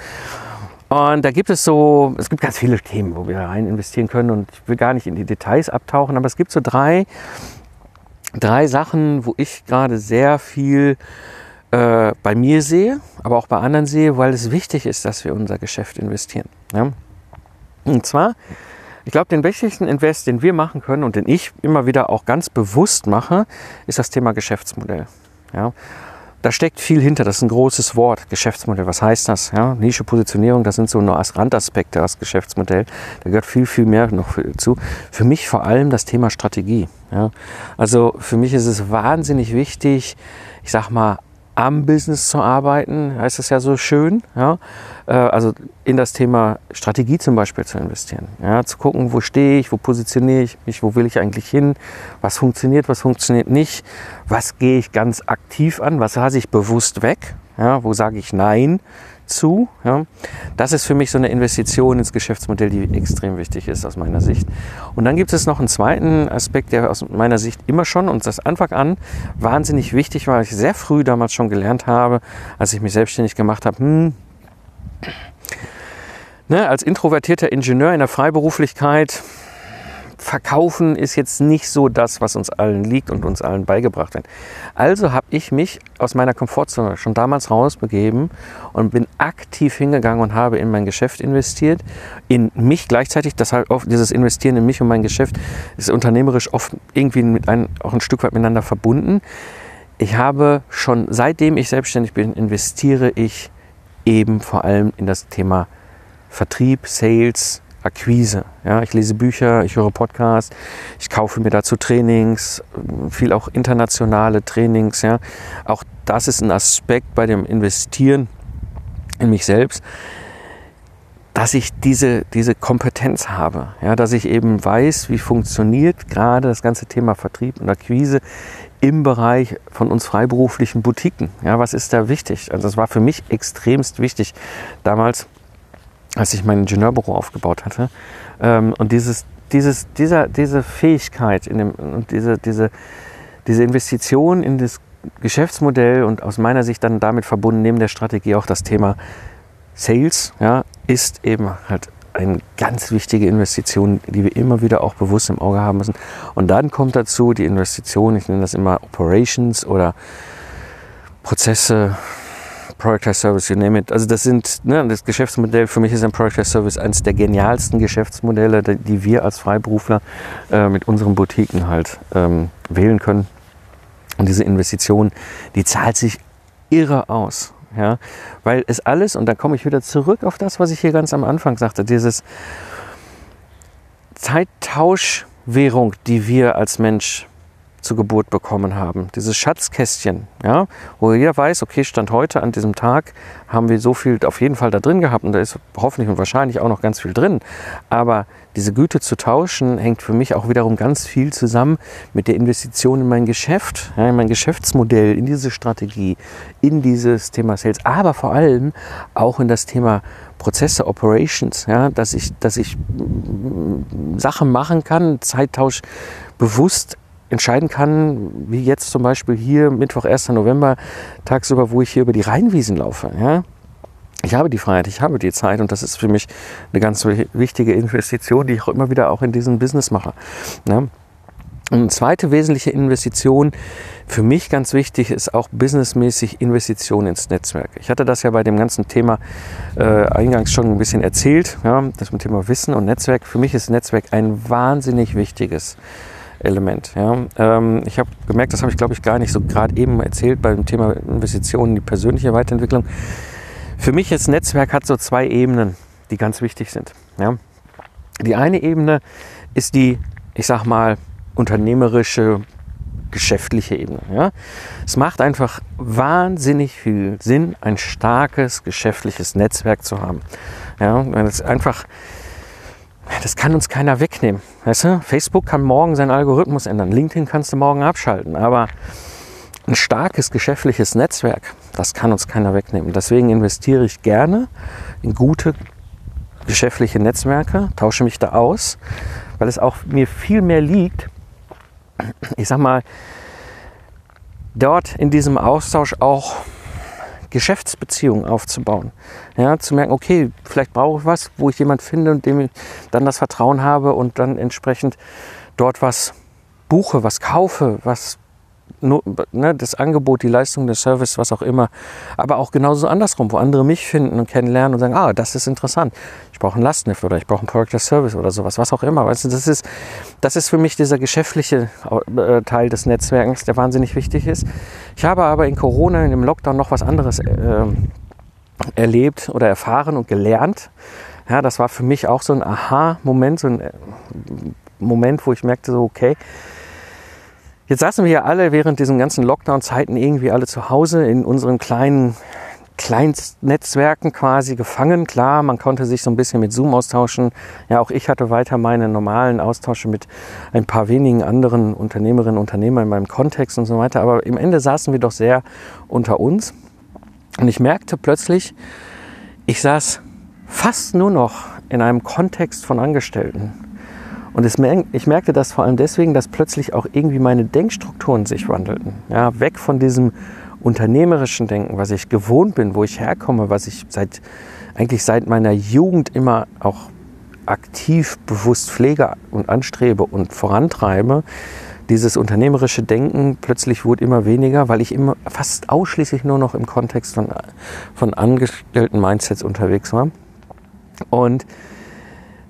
Und da gibt es so, es gibt ganz viele Themen, wo wir rein investieren können und ich will gar nicht in die Details abtauchen, aber es gibt so drei, drei Sachen, wo ich gerade sehr viel äh, bei mir sehe, aber auch bei anderen sehe, weil es wichtig ist, dass wir unser Geschäft investieren. Ja? Und zwar ich glaube, den wichtigsten Invest, den wir machen können und den ich immer wieder auch ganz bewusst mache, ist das Thema Geschäftsmodell. Ja. Da steckt viel hinter, das ist ein großes Wort, Geschäftsmodell. Was heißt das? Ja, Nische, Positionierung, das sind so nur als Randaspekte, das Geschäftsmodell. Da gehört viel, viel mehr noch zu. Für mich vor allem das Thema Strategie. Ja. Also für mich ist es wahnsinnig wichtig, ich sag mal, am Business zu arbeiten, heißt es ja so schön. Ja? Äh, also in das Thema Strategie zum Beispiel zu investieren. Ja? Zu gucken, wo stehe ich, wo positioniere ich mich, wo will ich eigentlich hin, was funktioniert, was funktioniert nicht, was gehe ich ganz aktiv an, was lasse ich bewusst weg, ja? wo sage ich Nein zu. Ja. Das ist für mich so eine Investition ins Geschäftsmodell, die extrem wichtig ist aus meiner Sicht. Und dann gibt es noch einen zweiten Aspekt, der aus meiner Sicht immer schon und das Anfang an wahnsinnig wichtig war, weil ich sehr früh damals schon gelernt habe, als ich mich selbstständig gemacht habe, hm, ne, als introvertierter Ingenieur in der Freiberuflichkeit Verkaufen ist jetzt nicht so das, was uns allen liegt und uns allen beigebracht wird. Also habe ich mich aus meiner Komfortzone schon damals rausbegeben und bin aktiv hingegangen und habe in mein Geschäft investiert, in mich gleichzeitig. Das halt oft dieses Investieren in mich und mein Geschäft ist unternehmerisch oft irgendwie mit ein, auch ein Stück weit miteinander verbunden. Ich habe schon seitdem ich selbstständig bin, investiere ich eben vor allem in das Thema Vertrieb, Sales, Akquise. Ja, ich lese Bücher, ich höre Podcasts, ich kaufe mir dazu Trainings, viel auch internationale Trainings. Ja. Auch das ist ein Aspekt bei dem Investieren in mich selbst, dass ich diese, diese Kompetenz habe, ja, dass ich eben weiß, wie funktioniert gerade das ganze Thema Vertrieb und Akquise im Bereich von uns freiberuflichen Boutiquen. Ja, was ist da wichtig? Also das war für mich extremst wichtig damals als ich mein Ingenieurbüro aufgebaut hatte. Ähm, und dieses, dieses, dieser, diese Fähigkeit in dem, und diese, diese, diese Investition in das Geschäftsmodell und aus meiner Sicht dann damit verbunden neben der Strategie auch das Thema Sales, ja, ist eben halt eine ganz wichtige Investition, die wir immer wieder auch bewusst im Auge haben müssen. Und dann kommt dazu die Investition, ich nenne das immer Operations oder Prozesse, Product as Service, you name it. Also das sind, ne, das Geschäftsmodell, für mich ist ein Product as Service eines der genialsten Geschäftsmodelle, die wir als Freiberufler äh, mit unseren Boutiquen halt ähm, wählen können. Und diese Investition, die zahlt sich irre aus. Ja, weil es alles, und da komme ich wieder zurück auf das, was ich hier ganz am Anfang sagte, dieses Zeittauschwährung, die wir als Mensch zur Geburt bekommen haben. Dieses Schatzkästchen, ja, wo jeder weiß, okay, Stand heute an diesem Tag haben wir so viel auf jeden Fall da drin gehabt und da ist hoffentlich und wahrscheinlich auch noch ganz viel drin. Aber diese Güte zu tauschen hängt für mich auch wiederum ganz viel zusammen mit der Investition in mein Geschäft, ja, in mein Geschäftsmodell, in diese Strategie, in dieses Thema Sales, aber vor allem auch in das Thema Prozesse, Operations, ja, dass ich, dass ich Sachen machen kann, Zeittausch bewusst entscheiden kann, wie jetzt zum Beispiel hier Mittwoch, 1. November, tagsüber, wo ich hier über die Rheinwiesen laufe. Ja? Ich habe die Freiheit, ich habe die Zeit und das ist für mich eine ganz wichtige Investition, die ich auch immer wieder auch in diesem Business mache. Und eine zweite wesentliche Investition für mich ganz wichtig ist auch businessmäßig Investition ins Netzwerk. Ich hatte das ja bei dem ganzen Thema äh, eingangs schon ein bisschen erzählt, ja, das mit dem Thema Wissen und Netzwerk. Für mich ist Netzwerk ein wahnsinnig wichtiges Element. Ja. Ähm, ich habe gemerkt, das habe ich glaube ich gar nicht so gerade eben erzählt beim Thema Investitionen, die persönliche Weiterentwicklung. Für mich jetzt Netzwerk hat so zwei Ebenen, die ganz wichtig sind. Ja. Die eine Ebene ist die, ich sag mal, unternehmerische, geschäftliche Ebene. Ja. Es macht einfach wahnsinnig viel Sinn, ein starkes geschäftliches Netzwerk zu haben. Ja, weil es einfach das kann uns keiner wegnehmen. Weißt du? Facebook kann morgen seinen Algorithmus ändern. LinkedIn kannst du morgen abschalten. Aber ein starkes geschäftliches Netzwerk, das kann uns keiner wegnehmen. Deswegen investiere ich gerne in gute geschäftliche Netzwerke, tausche mich da aus, weil es auch mir viel mehr liegt, ich sag mal, dort in diesem Austausch auch Geschäftsbeziehungen aufzubauen. Ja, zu merken, okay, vielleicht brauche ich was, wo ich jemand finde und dem ich dann das Vertrauen habe und dann entsprechend dort was buche, was kaufe, was ne, das Angebot, die Leistung, der Service, was auch immer. Aber auch genauso andersrum, wo andere mich finden und kennenlernen und sagen, ah, das ist interessant. Ich brauche einen Lastniff oder ich brauche einen Product Service oder sowas, was auch immer. Weißt du, das ist, das ist für mich dieser geschäftliche äh, Teil des Netzwerkens, der wahnsinnig wichtig ist. Ich habe aber in Corona, in dem Lockdown noch was anderes äh, erlebt oder erfahren und gelernt. Ja, das war für mich auch so ein Aha-Moment, so ein äh, Moment, wo ich merkte, so, okay, Jetzt saßen wir ja alle während diesen ganzen Lockdown-Zeiten irgendwie alle zu Hause in unseren kleinen Kleinstnetzwerken quasi gefangen. Klar, man konnte sich so ein bisschen mit Zoom austauschen. Ja, auch ich hatte weiter meine normalen Austausche mit ein paar wenigen anderen Unternehmerinnen und Unternehmern in meinem Kontext und so weiter. Aber im Ende saßen wir doch sehr unter uns. Und ich merkte plötzlich, ich saß fast nur noch in einem Kontext von Angestellten. Und ich merkte das vor allem deswegen, dass plötzlich auch irgendwie meine Denkstrukturen sich wandelten. Ja, weg von diesem unternehmerischen Denken, was ich gewohnt bin, wo ich herkomme, was ich seit, eigentlich seit meiner Jugend immer auch aktiv bewusst pflege und anstrebe und vorantreibe. Dieses unternehmerische Denken plötzlich wurde immer weniger, weil ich immer fast ausschließlich nur noch im Kontext von, von angestellten Mindsets unterwegs war. Und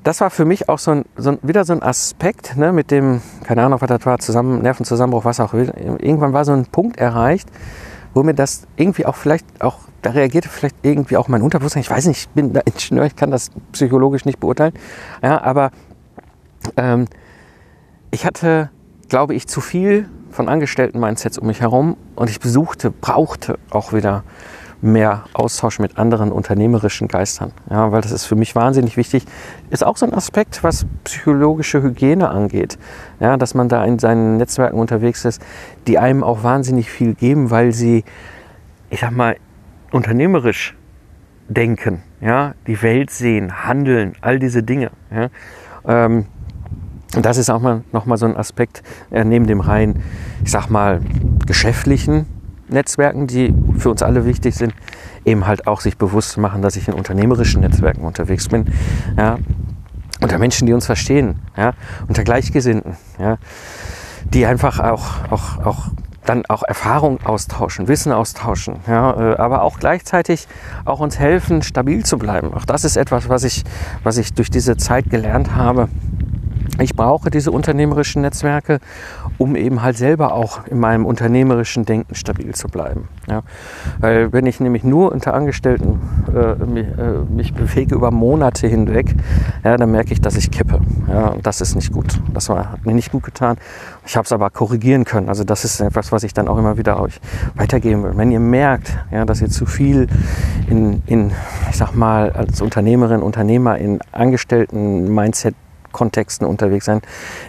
das war für mich auch so ein, so ein, wieder so ein Aspekt ne, mit dem, keine Ahnung, was das war, zusammen, Nervenzusammenbruch, was auch will. Irgendwann war so ein Punkt erreicht, wo mir das irgendwie auch vielleicht auch, da reagierte vielleicht irgendwie auch mein Unterbewusstsein. Ich weiß nicht, ich bin da Ingenieur, ich kann das psychologisch nicht beurteilen. Ja, aber ähm, ich hatte, glaube ich, zu viel von Angestellten-Mindsets um mich herum und ich besuchte, brauchte auch wieder mehr Austausch mit anderen unternehmerischen Geistern. Ja, weil das ist für mich wahnsinnig wichtig. Ist auch so ein Aspekt, was psychologische Hygiene angeht. Ja, dass man da in seinen Netzwerken unterwegs ist, die einem auch wahnsinnig viel geben, weil sie, ich sag mal, unternehmerisch denken, ja, die Welt sehen, handeln, all diese Dinge. Ja. Ähm, und das ist auch mal nochmal so ein Aspekt äh, neben dem rein, ich sag mal, geschäftlichen, Netzwerken, die für uns alle wichtig sind, eben halt auch sich bewusst zu machen, dass ich in unternehmerischen Netzwerken unterwegs bin. Ja, unter Menschen, die uns verstehen, ja, unter Gleichgesinnten, ja, die einfach auch, auch, auch dann auch Erfahrung austauschen, Wissen austauschen, ja, äh, aber auch gleichzeitig auch uns helfen, stabil zu bleiben. Auch das ist etwas, was ich, was ich durch diese Zeit gelernt habe. Ich brauche diese unternehmerischen Netzwerke, um eben halt selber auch in meinem unternehmerischen Denken stabil zu bleiben. Ja? Weil wenn ich nämlich nur unter Angestellten äh, mich, äh, mich, bewege über Monate hinweg, ja, dann merke ich, dass ich kippe. Ja? Und das ist nicht gut. Das war, hat mir nicht gut getan. Ich habe es aber korrigieren können. Also das ist etwas, was ich dann auch immer wieder euch weitergeben will. Wenn ihr merkt, ja, dass ihr zu viel in, in, ich sag mal, als Unternehmerin, Unternehmer in Angestellten-Mindset Kontexten unterwegs sein.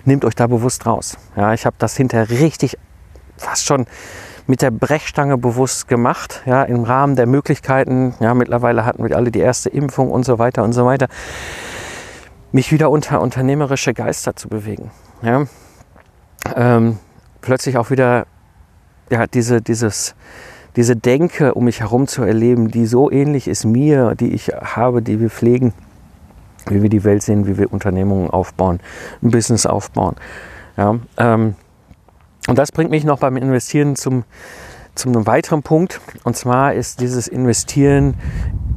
Nehmt euch da bewusst raus. Ja, ich habe das hinterher richtig fast schon mit der Brechstange bewusst gemacht, ja, im Rahmen der Möglichkeiten. Ja, mittlerweile hatten wir alle die erste Impfung und so weiter und so weiter. Mich wieder unter unternehmerische Geister zu bewegen. Ja. Ähm, plötzlich auch wieder ja, diese, dieses, diese Denke um mich herum zu erleben, die so ähnlich ist mir, die ich habe, die wir pflegen wie wir die Welt sehen, wie wir Unternehmungen aufbauen, ein Business aufbauen. Ja, ähm, und das bringt mich noch beim Investieren zum, zum einem weiteren Punkt. Und zwar ist dieses Investieren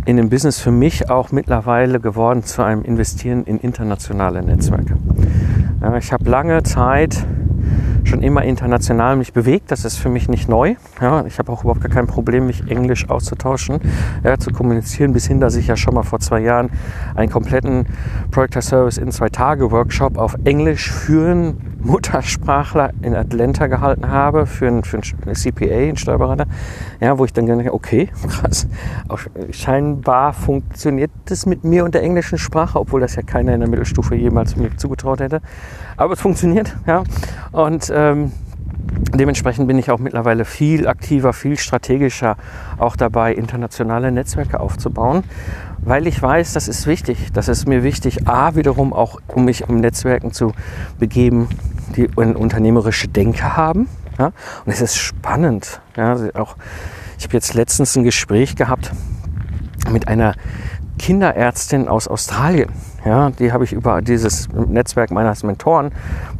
in dem Business für mich auch mittlerweile geworden zu einem Investieren in internationale Netzwerke. Ja, ich habe lange Zeit schon immer international mich bewegt. Das ist für mich nicht neu. Ja, ich habe auch überhaupt gar kein Problem, mich Englisch auszutauschen, ja, zu kommunizieren, bis hin, dass ich ja schon mal vor zwei Jahren einen kompletten Project Service in zwei Tage Workshop auf Englisch für einen Muttersprachler in Atlanta gehalten habe, für einen, für einen CPA, einen Steuerberater, ja, wo ich dann gedacht habe, okay, krass, auch scheinbar funktioniert das mit mir und der englischen Sprache, obwohl das ja keiner in der Mittelstufe jemals mir zugetraut hätte. Aber es funktioniert, ja. Und ähm, dementsprechend bin ich auch mittlerweile viel aktiver, viel strategischer auch dabei, internationale Netzwerke aufzubauen, weil ich weiß, das ist wichtig. Das ist mir wichtig, a, wiederum auch, um mich um Netzwerken zu begeben, die eine unternehmerische Denke haben. Ja? Und es ist spannend. Ja? Auch, ich habe jetzt letztens ein Gespräch gehabt mit einer Kinderärztin aus Australien. Ja, die habe ich über dieses Netzwerk meines Mentoren,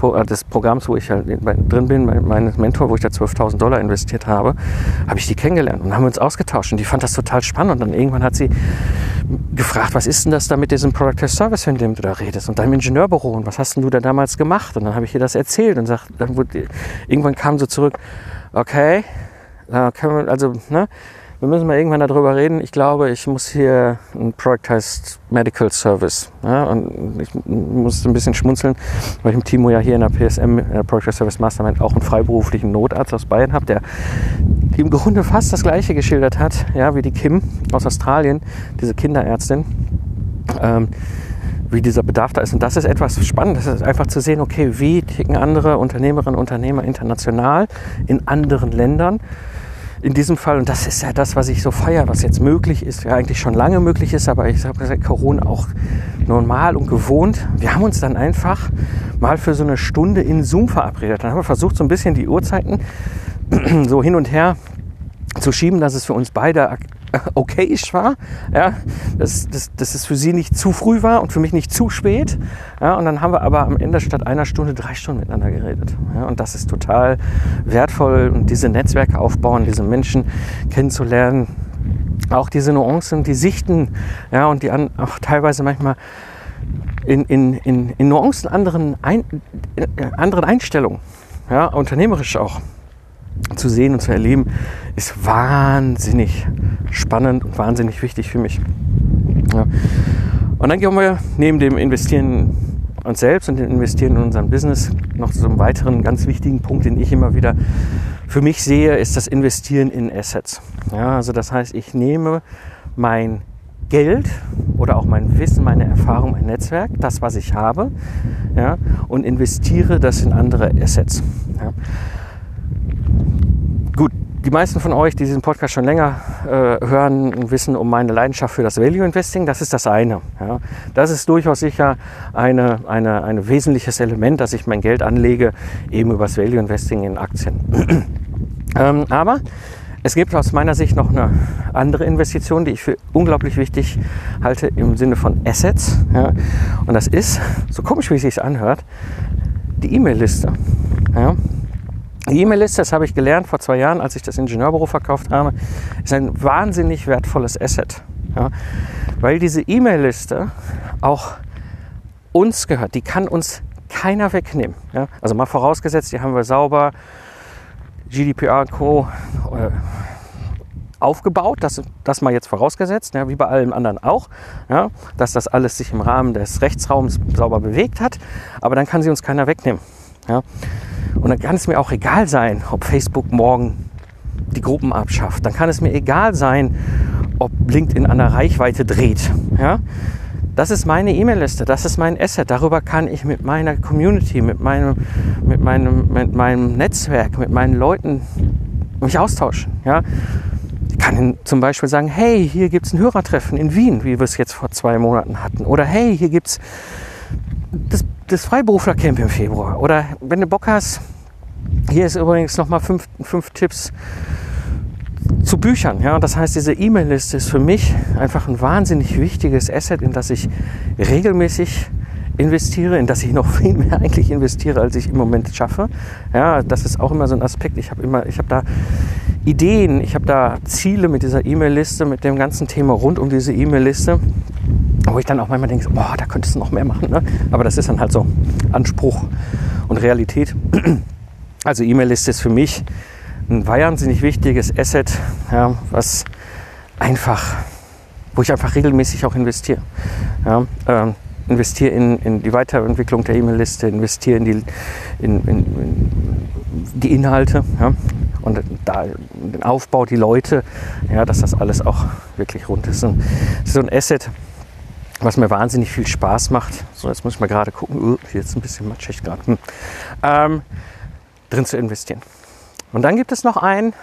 äh, des Programms, wo ich halt drin bin, meines Mentor, wo ich da 12.000 Dollar investiert habe, habe ich die kennengelernt und haben uns ausgetauscht. Und die fand das total spannend. Und dann irgendwann hat sie gefragt, was ist denn das da mit diesem Product as Service, von dem du da redest? Und deinem Ingenieurbüro und was hast denn du da damals gemacht? Und dann habe ich ihr das erzählt und sagt, dann wurde, irgendwann kam sie zurück, okay, da können wir, also, ne, wir müssen mal irgendwann darüber reden. Ich glaube, ich muss hier, ein Projekt heißt Medical Service. Ja, und ich muss ein bisschen schmunzeln, weil ich im Timo ja hier in der PSM, äh, Project Service Mastermind, auch einen freiberuflichen Notarzt aus Bayern habe, der im Grunde fast das Gleiche geschildert hat, ja, wie die Kim aus Australien, diese Kinderärztin. Ähm, wie dieser Bedarf da ist. Und das ist etwas Spannendes, ist einfach zu sehen, okay, wie ticken andere Unternehmerinnen und Unternehmer international in anderen Ländern in diesem Fall, und das ist ja das, was ich so feiere, was jetzt möglich ist, ja eigentlich schon lange möglich ist, aber ich habe gesagt, Corona auch normal und gewohnt. Wir haben uns dann einfach mal für so eine Stunde in Zoom verabredet. Dann haben wir versucht, so ein bisschen die Uhrzeiten so hin und her zu schieben, dass es für uns beide okayisch war, ja, dass, dass, dass es für sie nicht zu früh war und für mich nicht zu spät. Ja, und dann haben wir aber am Ende statt einer Stunde drei Stunden miteinander geredet. Ja, und das ist total wertvoll und diese Netzwerke aufbauen, diese Menschen kennenzulernen, auch diese Nuancen, die Sichten, ja, und die an, auch teilweise manchmal in, in, in, in Nuancen anderen, ein, äh, anderen Einstellungen, ja, unternehmerisch auch zu sehen und zu erleben, ist wahnsinnig spannend und wahnsinnig wichtig für mich. Ja. Und dann gehen wir neben dem Investieren uns selbst und dem Investieren in unserem Business noch zu einem weiteren ganz wichtigen Punkt, den ich immer wieder für mich sehe, ist das Investieren in Assets. Ja, also das heißt, ich nehme mein Geld oder auch mein Wissen, meine Erfahrung, mein Netzwerk, das, was ich habe, ja, und investiere das in andere Assets. Ja. Die meisten von euch, die diesen Podcast schon länger äh, hören, wissen um meine Leidenschaft für das Value Investing. Das ist das eine. Ja. Das ist durchaus sicher ein eine, eine wesentliches Element, dass ich mein Geld anlege, eben über das Value Investing in Aktien. ähm, aber es gibt aus meiner Sicht noch eine andere Investition, die ich für unglaublich wichtig halte im Sinne von Assets. Ja. Und das ist, so komisch wie es sich anhört, die E-Mail-Liste. Ja. Die E-Mail-Liste, das habe ich gelernt vor zwei Jahren, als ich das Ingenieurbüro verkauft habe, ist ein wahnsinnig wertvolles Asset. Ja, weil diese E-Mail-Liste auch uns gehört. Die kann uns keiner wegnehmen. Ja, also mal vorausgesetzt, die haben wir sauber GDPR Co. Äh, aufgebaut, das, das mal jetzt vorausgesetzt, ja, wie bei allem anderen auch, ja, dass das alles sich im Rahmen des Rechtsraums sauber bewegt hat, aber dann kann sie uns keiner wegnehmen. Ja. Und dann kann es mir auch egal sein, ob Facebook morgen die Gruppen abschafft. Dann kann es mir egal sein, ob LinkedIn an der Reichweite dreht. Ja? Das ist meine E-Mail-Liste, das ist mein Asset. Darüber kann ich mit meiner Community, mit meinem, mit meinem, mit meinem Netzwerk, mit meinen Leuten mich austauschen. Ja? Ich kann zum Beispiel sagen, hey, hier gibt es ein Hörertreffen in Wien, wie wir es jetzt vor zwei Monaten hatten. Oder hey, hier gibt es das das Freiberuflercamp im Februar. Oder wenn du Bock hast, hier ist übrigens nochmal fünf, fünf Tipps zu Büchern. Ja, das heißt, diese E-Mail-Liste ist für mich einfach ein wahnsinnig wichtiges Asset, in das ich regelmäßig investiere, in das ich noch viel mehr eigentlich investiere, als ich im Moment schaffe. Ja, das ist auch immer so ein Aspekt. Ich habe immer, ich habe da Ideen, ich habe da Ziele mit dieser E-Mail-Liste, mit dem ganzen Thema rund um diese E-Mail-Liste wo ich dann auch manchmal denke, boah, da könntest du noch mehr machen. Ne? Aber das ist dann halt so Anspruch und Realität. Also E-Mail-Liste ist für mich ein wahnsinnig wichtiges Asset, ja, was einfach, wo ich einfach regelmäßig auch investiere. Ja, ähm, investiere in, in, die Weiterentwicklung der E-Mail-Liste, investiere in die, in, in, die Inhalte ja, und da, den Aufbau, die Leute, ja, dass das alles auch wirklich rund ist. Und so ein Asset, was mir wahnsinnig viel Spaß macht. So, jetzt muss ich mal gerade gucken, uh, hier ist ein bisschen matschig gerade, hm. ähm, drin zu investieren. Und dann gibt es noch einen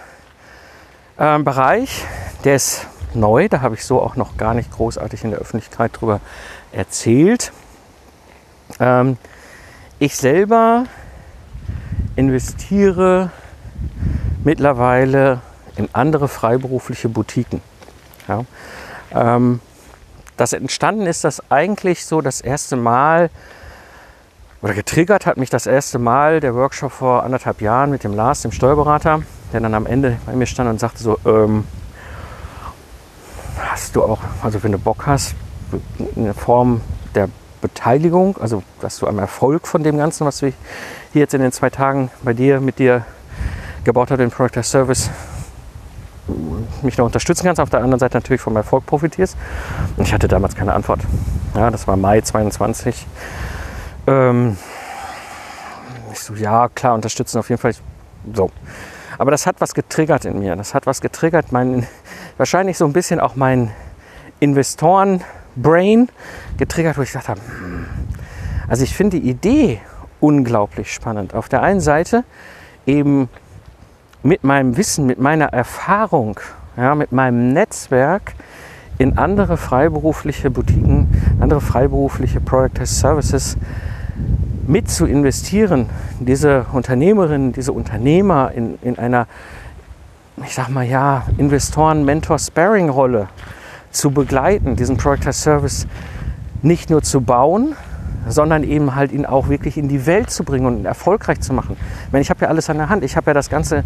ähm, Bereich, der ist neu, da habe ich so auch noch gar nicht großartig in der Öffentlichkeit drüber erzählt. Ähm, ich selber investiere mittlerweile in andere freiberufliche Boutiquen. Ja. Ähm, das entstanden ist das eigentlich so das erste Mal, oder getriggert hat mich das erste Mal der Workshop vor anderthalb Jahren mit dem Lars, dem Steuerberater, der dann am Ende bei mir stand und sagte so, ähm, hast du auch, also wenn du Bock hast, eine Form der Beteiligung, also dass du am Erfolg von dem Ganzen, was wir hier jetzt in den zwei Tagen bei dir, mit dir gebaut haben, den Project as Service, mich noch unterstützen kannst, auf der anderen Seite natürlich vom Erfolg profitierst. Und ich hatte damals keine Antwort. Ja, das war Mai 22. Ähm, ich so, ja, klar, unterstützen auf jeden Fall. So. Aber das hat was getriggert in mir. Das hat was getriggert, mein, wahrscheinlich so ein bisschen auch mein Investoren-Brain getriggert, wo ich gesagt habe, hm. also ich finde die Idee unglaublich spannend. Auf der einen Seite eben mit meinem Wissen, mit meiner Erfahrung, ja, mit meinem Netzwerk in andere freiberufliche Boutiquen, andere freiberufliche Product Services mit zu investieren, diese Unternehmerinnen, diese Unternehmer in, in einer, ich sag mal ja, Investoren-Mentor-Sparing-Rolle zu begleiten, diesen Product Service nicht nur zu bauen, sondern eben halt ihn auch wirklich in die Welt zu bringen und erfolgreich zu machen. Ich meine, ich habe ja alles an der Hand. Ich habe ja das ganze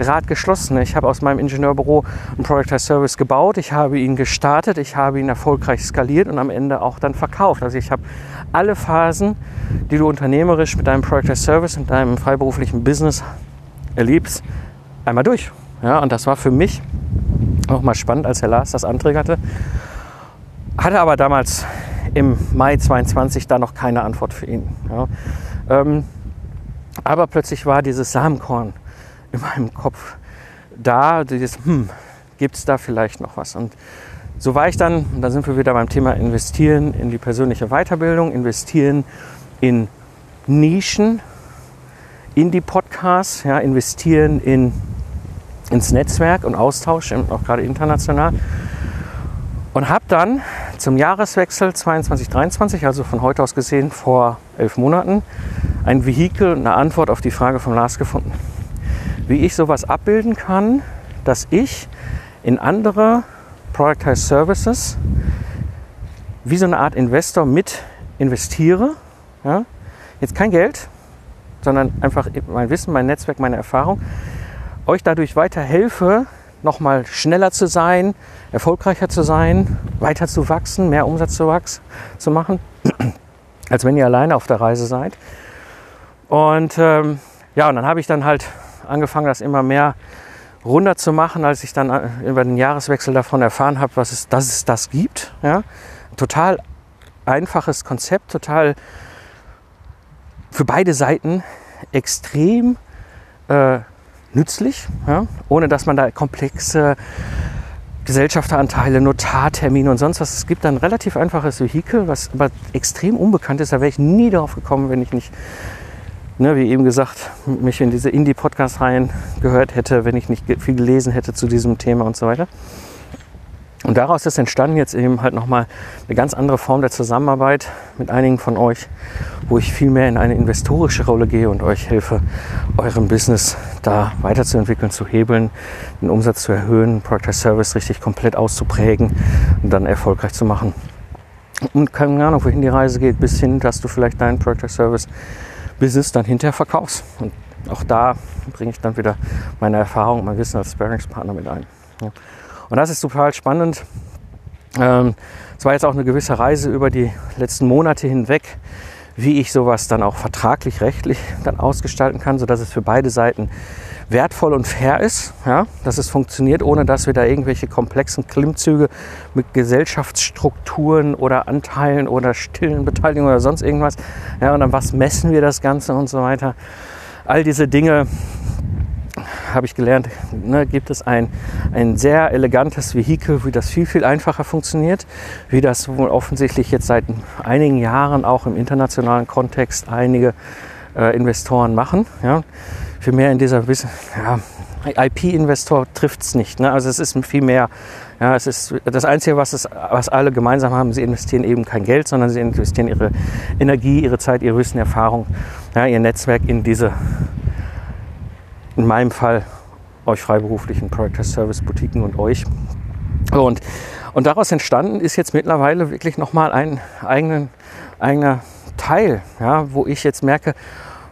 Rad geschlossen. Ich habe aus meinem Ingenieurbüro einen Product Service gebaut. Ich habe ihn gestartet. Ich habe ihn erfolgreich skaliert und am Ende auch dann verkauft. Also ich habe alle Phasen, die du unternehmerisch mit deinem Product Service und deinem freiberuflichen Business erlebst, einmal durch. Ja, und das war für mich auch mal spannend, als Herr Lars das antriggerte. Hatte aber damals im Mai 22 da noch keine Antwort für ihn. Ja. Ähm, aber plötzlich war dieses Samenkorn in meinem Kopf da, dieses, hm, gibt es da vielleicht noch was? Und so war ich dann, da sind wir wieder beim Thema investieren in die persönliche Weiterbildung, investieren in Nischen, in die Podcasts, ja, investieren in, ins Netzwerk und Austausch, auch gerade international. Und habe dann zum Jahreswechsel 22-23, also von heute aus gesehen vor elf Monaten, ein Vehikel, eine Antwort auf die Frage von Lars gefunden. Wie ich sowas abbilden kann, dass ich in andere Productized Services wie so eine Art Investor mit investiere. Ja? Jetzt kein Geld, sondern einfach mein Wissen, mein Netzwerk, meine Erfahrung. Euch dadurch weiter helfe, nochmal schneller zu sein, erfolgreicher zu sein, weiter zu wachsen, mehr Umsatz zu, wachsen, zu machen, als wenn ihr alleine auf der Reise seid. Und ähm, ja, und dann habe ich dann halt angefangen, das immer mehr runter zu machen, als ich dann äh, über den Jahreswechsel davon erfahren habe, was es, dass es das gibt. Ja? Total einfaches Konzept, total für beide Seiten extrem äh, nützlich, ja? ohne dass man da komplexe Gesellschafteranteile, Notartermine und sonst was. Es gibt ein relativ einfaches Vehikel, was aber extrem unbekannt ist. Da wäre ich nie darauf gekommen, wenn ich nicht, ne, wie eben gesagt, mich in diese Indie-Podcast-Reihen gehört hätte, wenn ich nicht viel gelesen hätte zu diesem Thema und so weiter. Und daraus ist entstanden jetzt eben halt nochmal eine ganz andere Form der Zusammenarbeit mit einigen von euch, wo ich viel mehr in eine investorische Rolle gehe und euch helfe, euren Business da weiterzuentwickeln, zu hebeln, den Umsatz zu erhöhen, Product Service richtig komplett auszuprägen und dann erfolgreich zu machen. Und keine Ahnung, wohin die Reise geht, bis hin, dass du vielleicht deinen Product Service Business dann hinterher verkaufst. Und auch da bringe ich dann wieder meine Erfahrung, mein Wissen als Sparingspartner mit ein. Ja. Und das ist total spannend. Ähm, es war jetzt auch eine gewisse Reise über die letzten Monate hinweg, wie ich sowas dann auch vertraglich, rechtlich dann ausgestalten kann, sodass es für beide Seiten wertvoll und fair ist, ja, dass es funktioniert, ohne dass wir da irgendwelche komplexen Klimmzüge mit Gesellschaftsstrukturen oder Anteilen oder stillen Beteiligungen oder sonst irgendwas, ja, und dann was messen wir das Ganze und so weiter. All diese Dinge habe ich gelernt, ne, gibt es ein, ein sehr elegantes Vehikel, wie das viel, viel einfacher funktioniert, wie das wohl offensichtlich jetzt seit einigen Jahren auch im internationalen Kontext einige äh, Investoren machen. Ja. Für mehr in dieser ja, IP-Investor trifft es nicht. Ne? Also es ist viel mehr. Ja, es ist das Einzige, was, es, was alle gemeinsam haben, sie investieren eben kein Geld, sondern sie investieren ihre Energie, ihre Zeit, ihre Wissen, Erfahrung, ja, ihr Netzwerk in diese in meinem Fall euch freiberuflichen Project Service Boutiquen und euch. Und, und daraus entstanden ist jetzt mittlerweile wirklich nochmal ein eigenen, eigener Teil, ja, wo ich jetzt merke,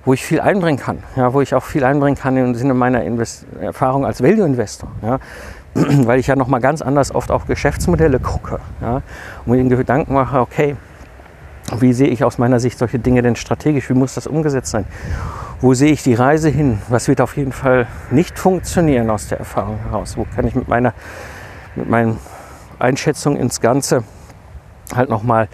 wo ich viel einbringen kann, ja, wo ich auch viel einbringen kann im Sinne meiner Invest Erfahrung als Value Investor, ja, weil ich ja noch mal ganz anders oft auf Geschäftsmodelle gucke, ja, und mir Gedanken mache, okay, wie sehe ich aus meiner Sicht solche Dinge denn strategisch, wie muss das umgesetzt sein, wo sehe ich die Reise hin, was wird auf jeden Fall nicht funktionieren aus der Erfahrung heraus, wo kann ich mit meiner mit meinen Einschätzungen ins Ganze halt noch mal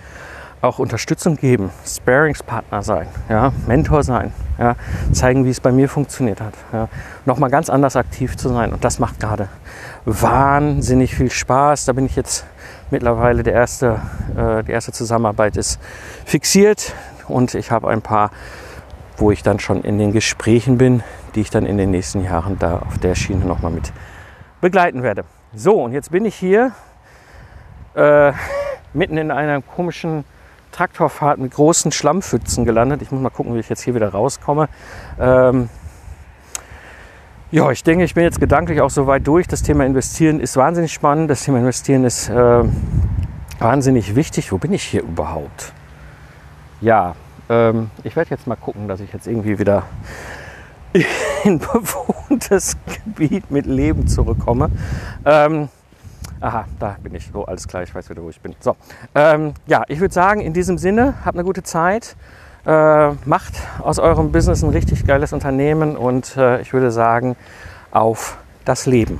auch Unterstützung geben, Sparingspartner sein, ja, Mentor sein, ja, zeigen, wie es bei mir funktioniert hat. Ja, Nochmal ganz anders aktiv zu sein. Und das macht gerade wahnsinnig viel Spaß. Da bin ich jetzt mittlerweile der erste, äh, die erste Zusammenarbeit ist fixiert und ich habe ein paar, wo ich dann schon in den Gesprächen bin, die ich dann in den nächsten Jahren da auf der Schiene nochmal mit begleiten werde. So, und jetzt bin ich hier äh, mitten in einer komischen Traktorfahrt mit großen Schlammpfützen gelandet. Ich muss mal gucken, wie ich jetzt hier wieder rauskomme. Ähm, ja, ich denke, ich bin jetzt gedanklich auch so weit durch. Das Thema Investieren ist wahnsinnig spannend. Das Thema Investieren ist äh, wahnsinnig wichtig. Wo bin ich hier überhaupt? Ja, ähm, ich werde jetzt mal gucken, dass ich jetzt irgendwie wieder in bewohntes Gebiet mit Leben zurückkomme. Ähm, Aha, da bin ich. So, alles klar, ich weiß wieder, wo ich bin. So, ähm, ja, ich würde sagen, in diesem Sinne, habt eine gute Zeit. Äh, macht aus eurem Business ein richtig geiles Unternehmen und äh, ich würde sagen, auf das Leben.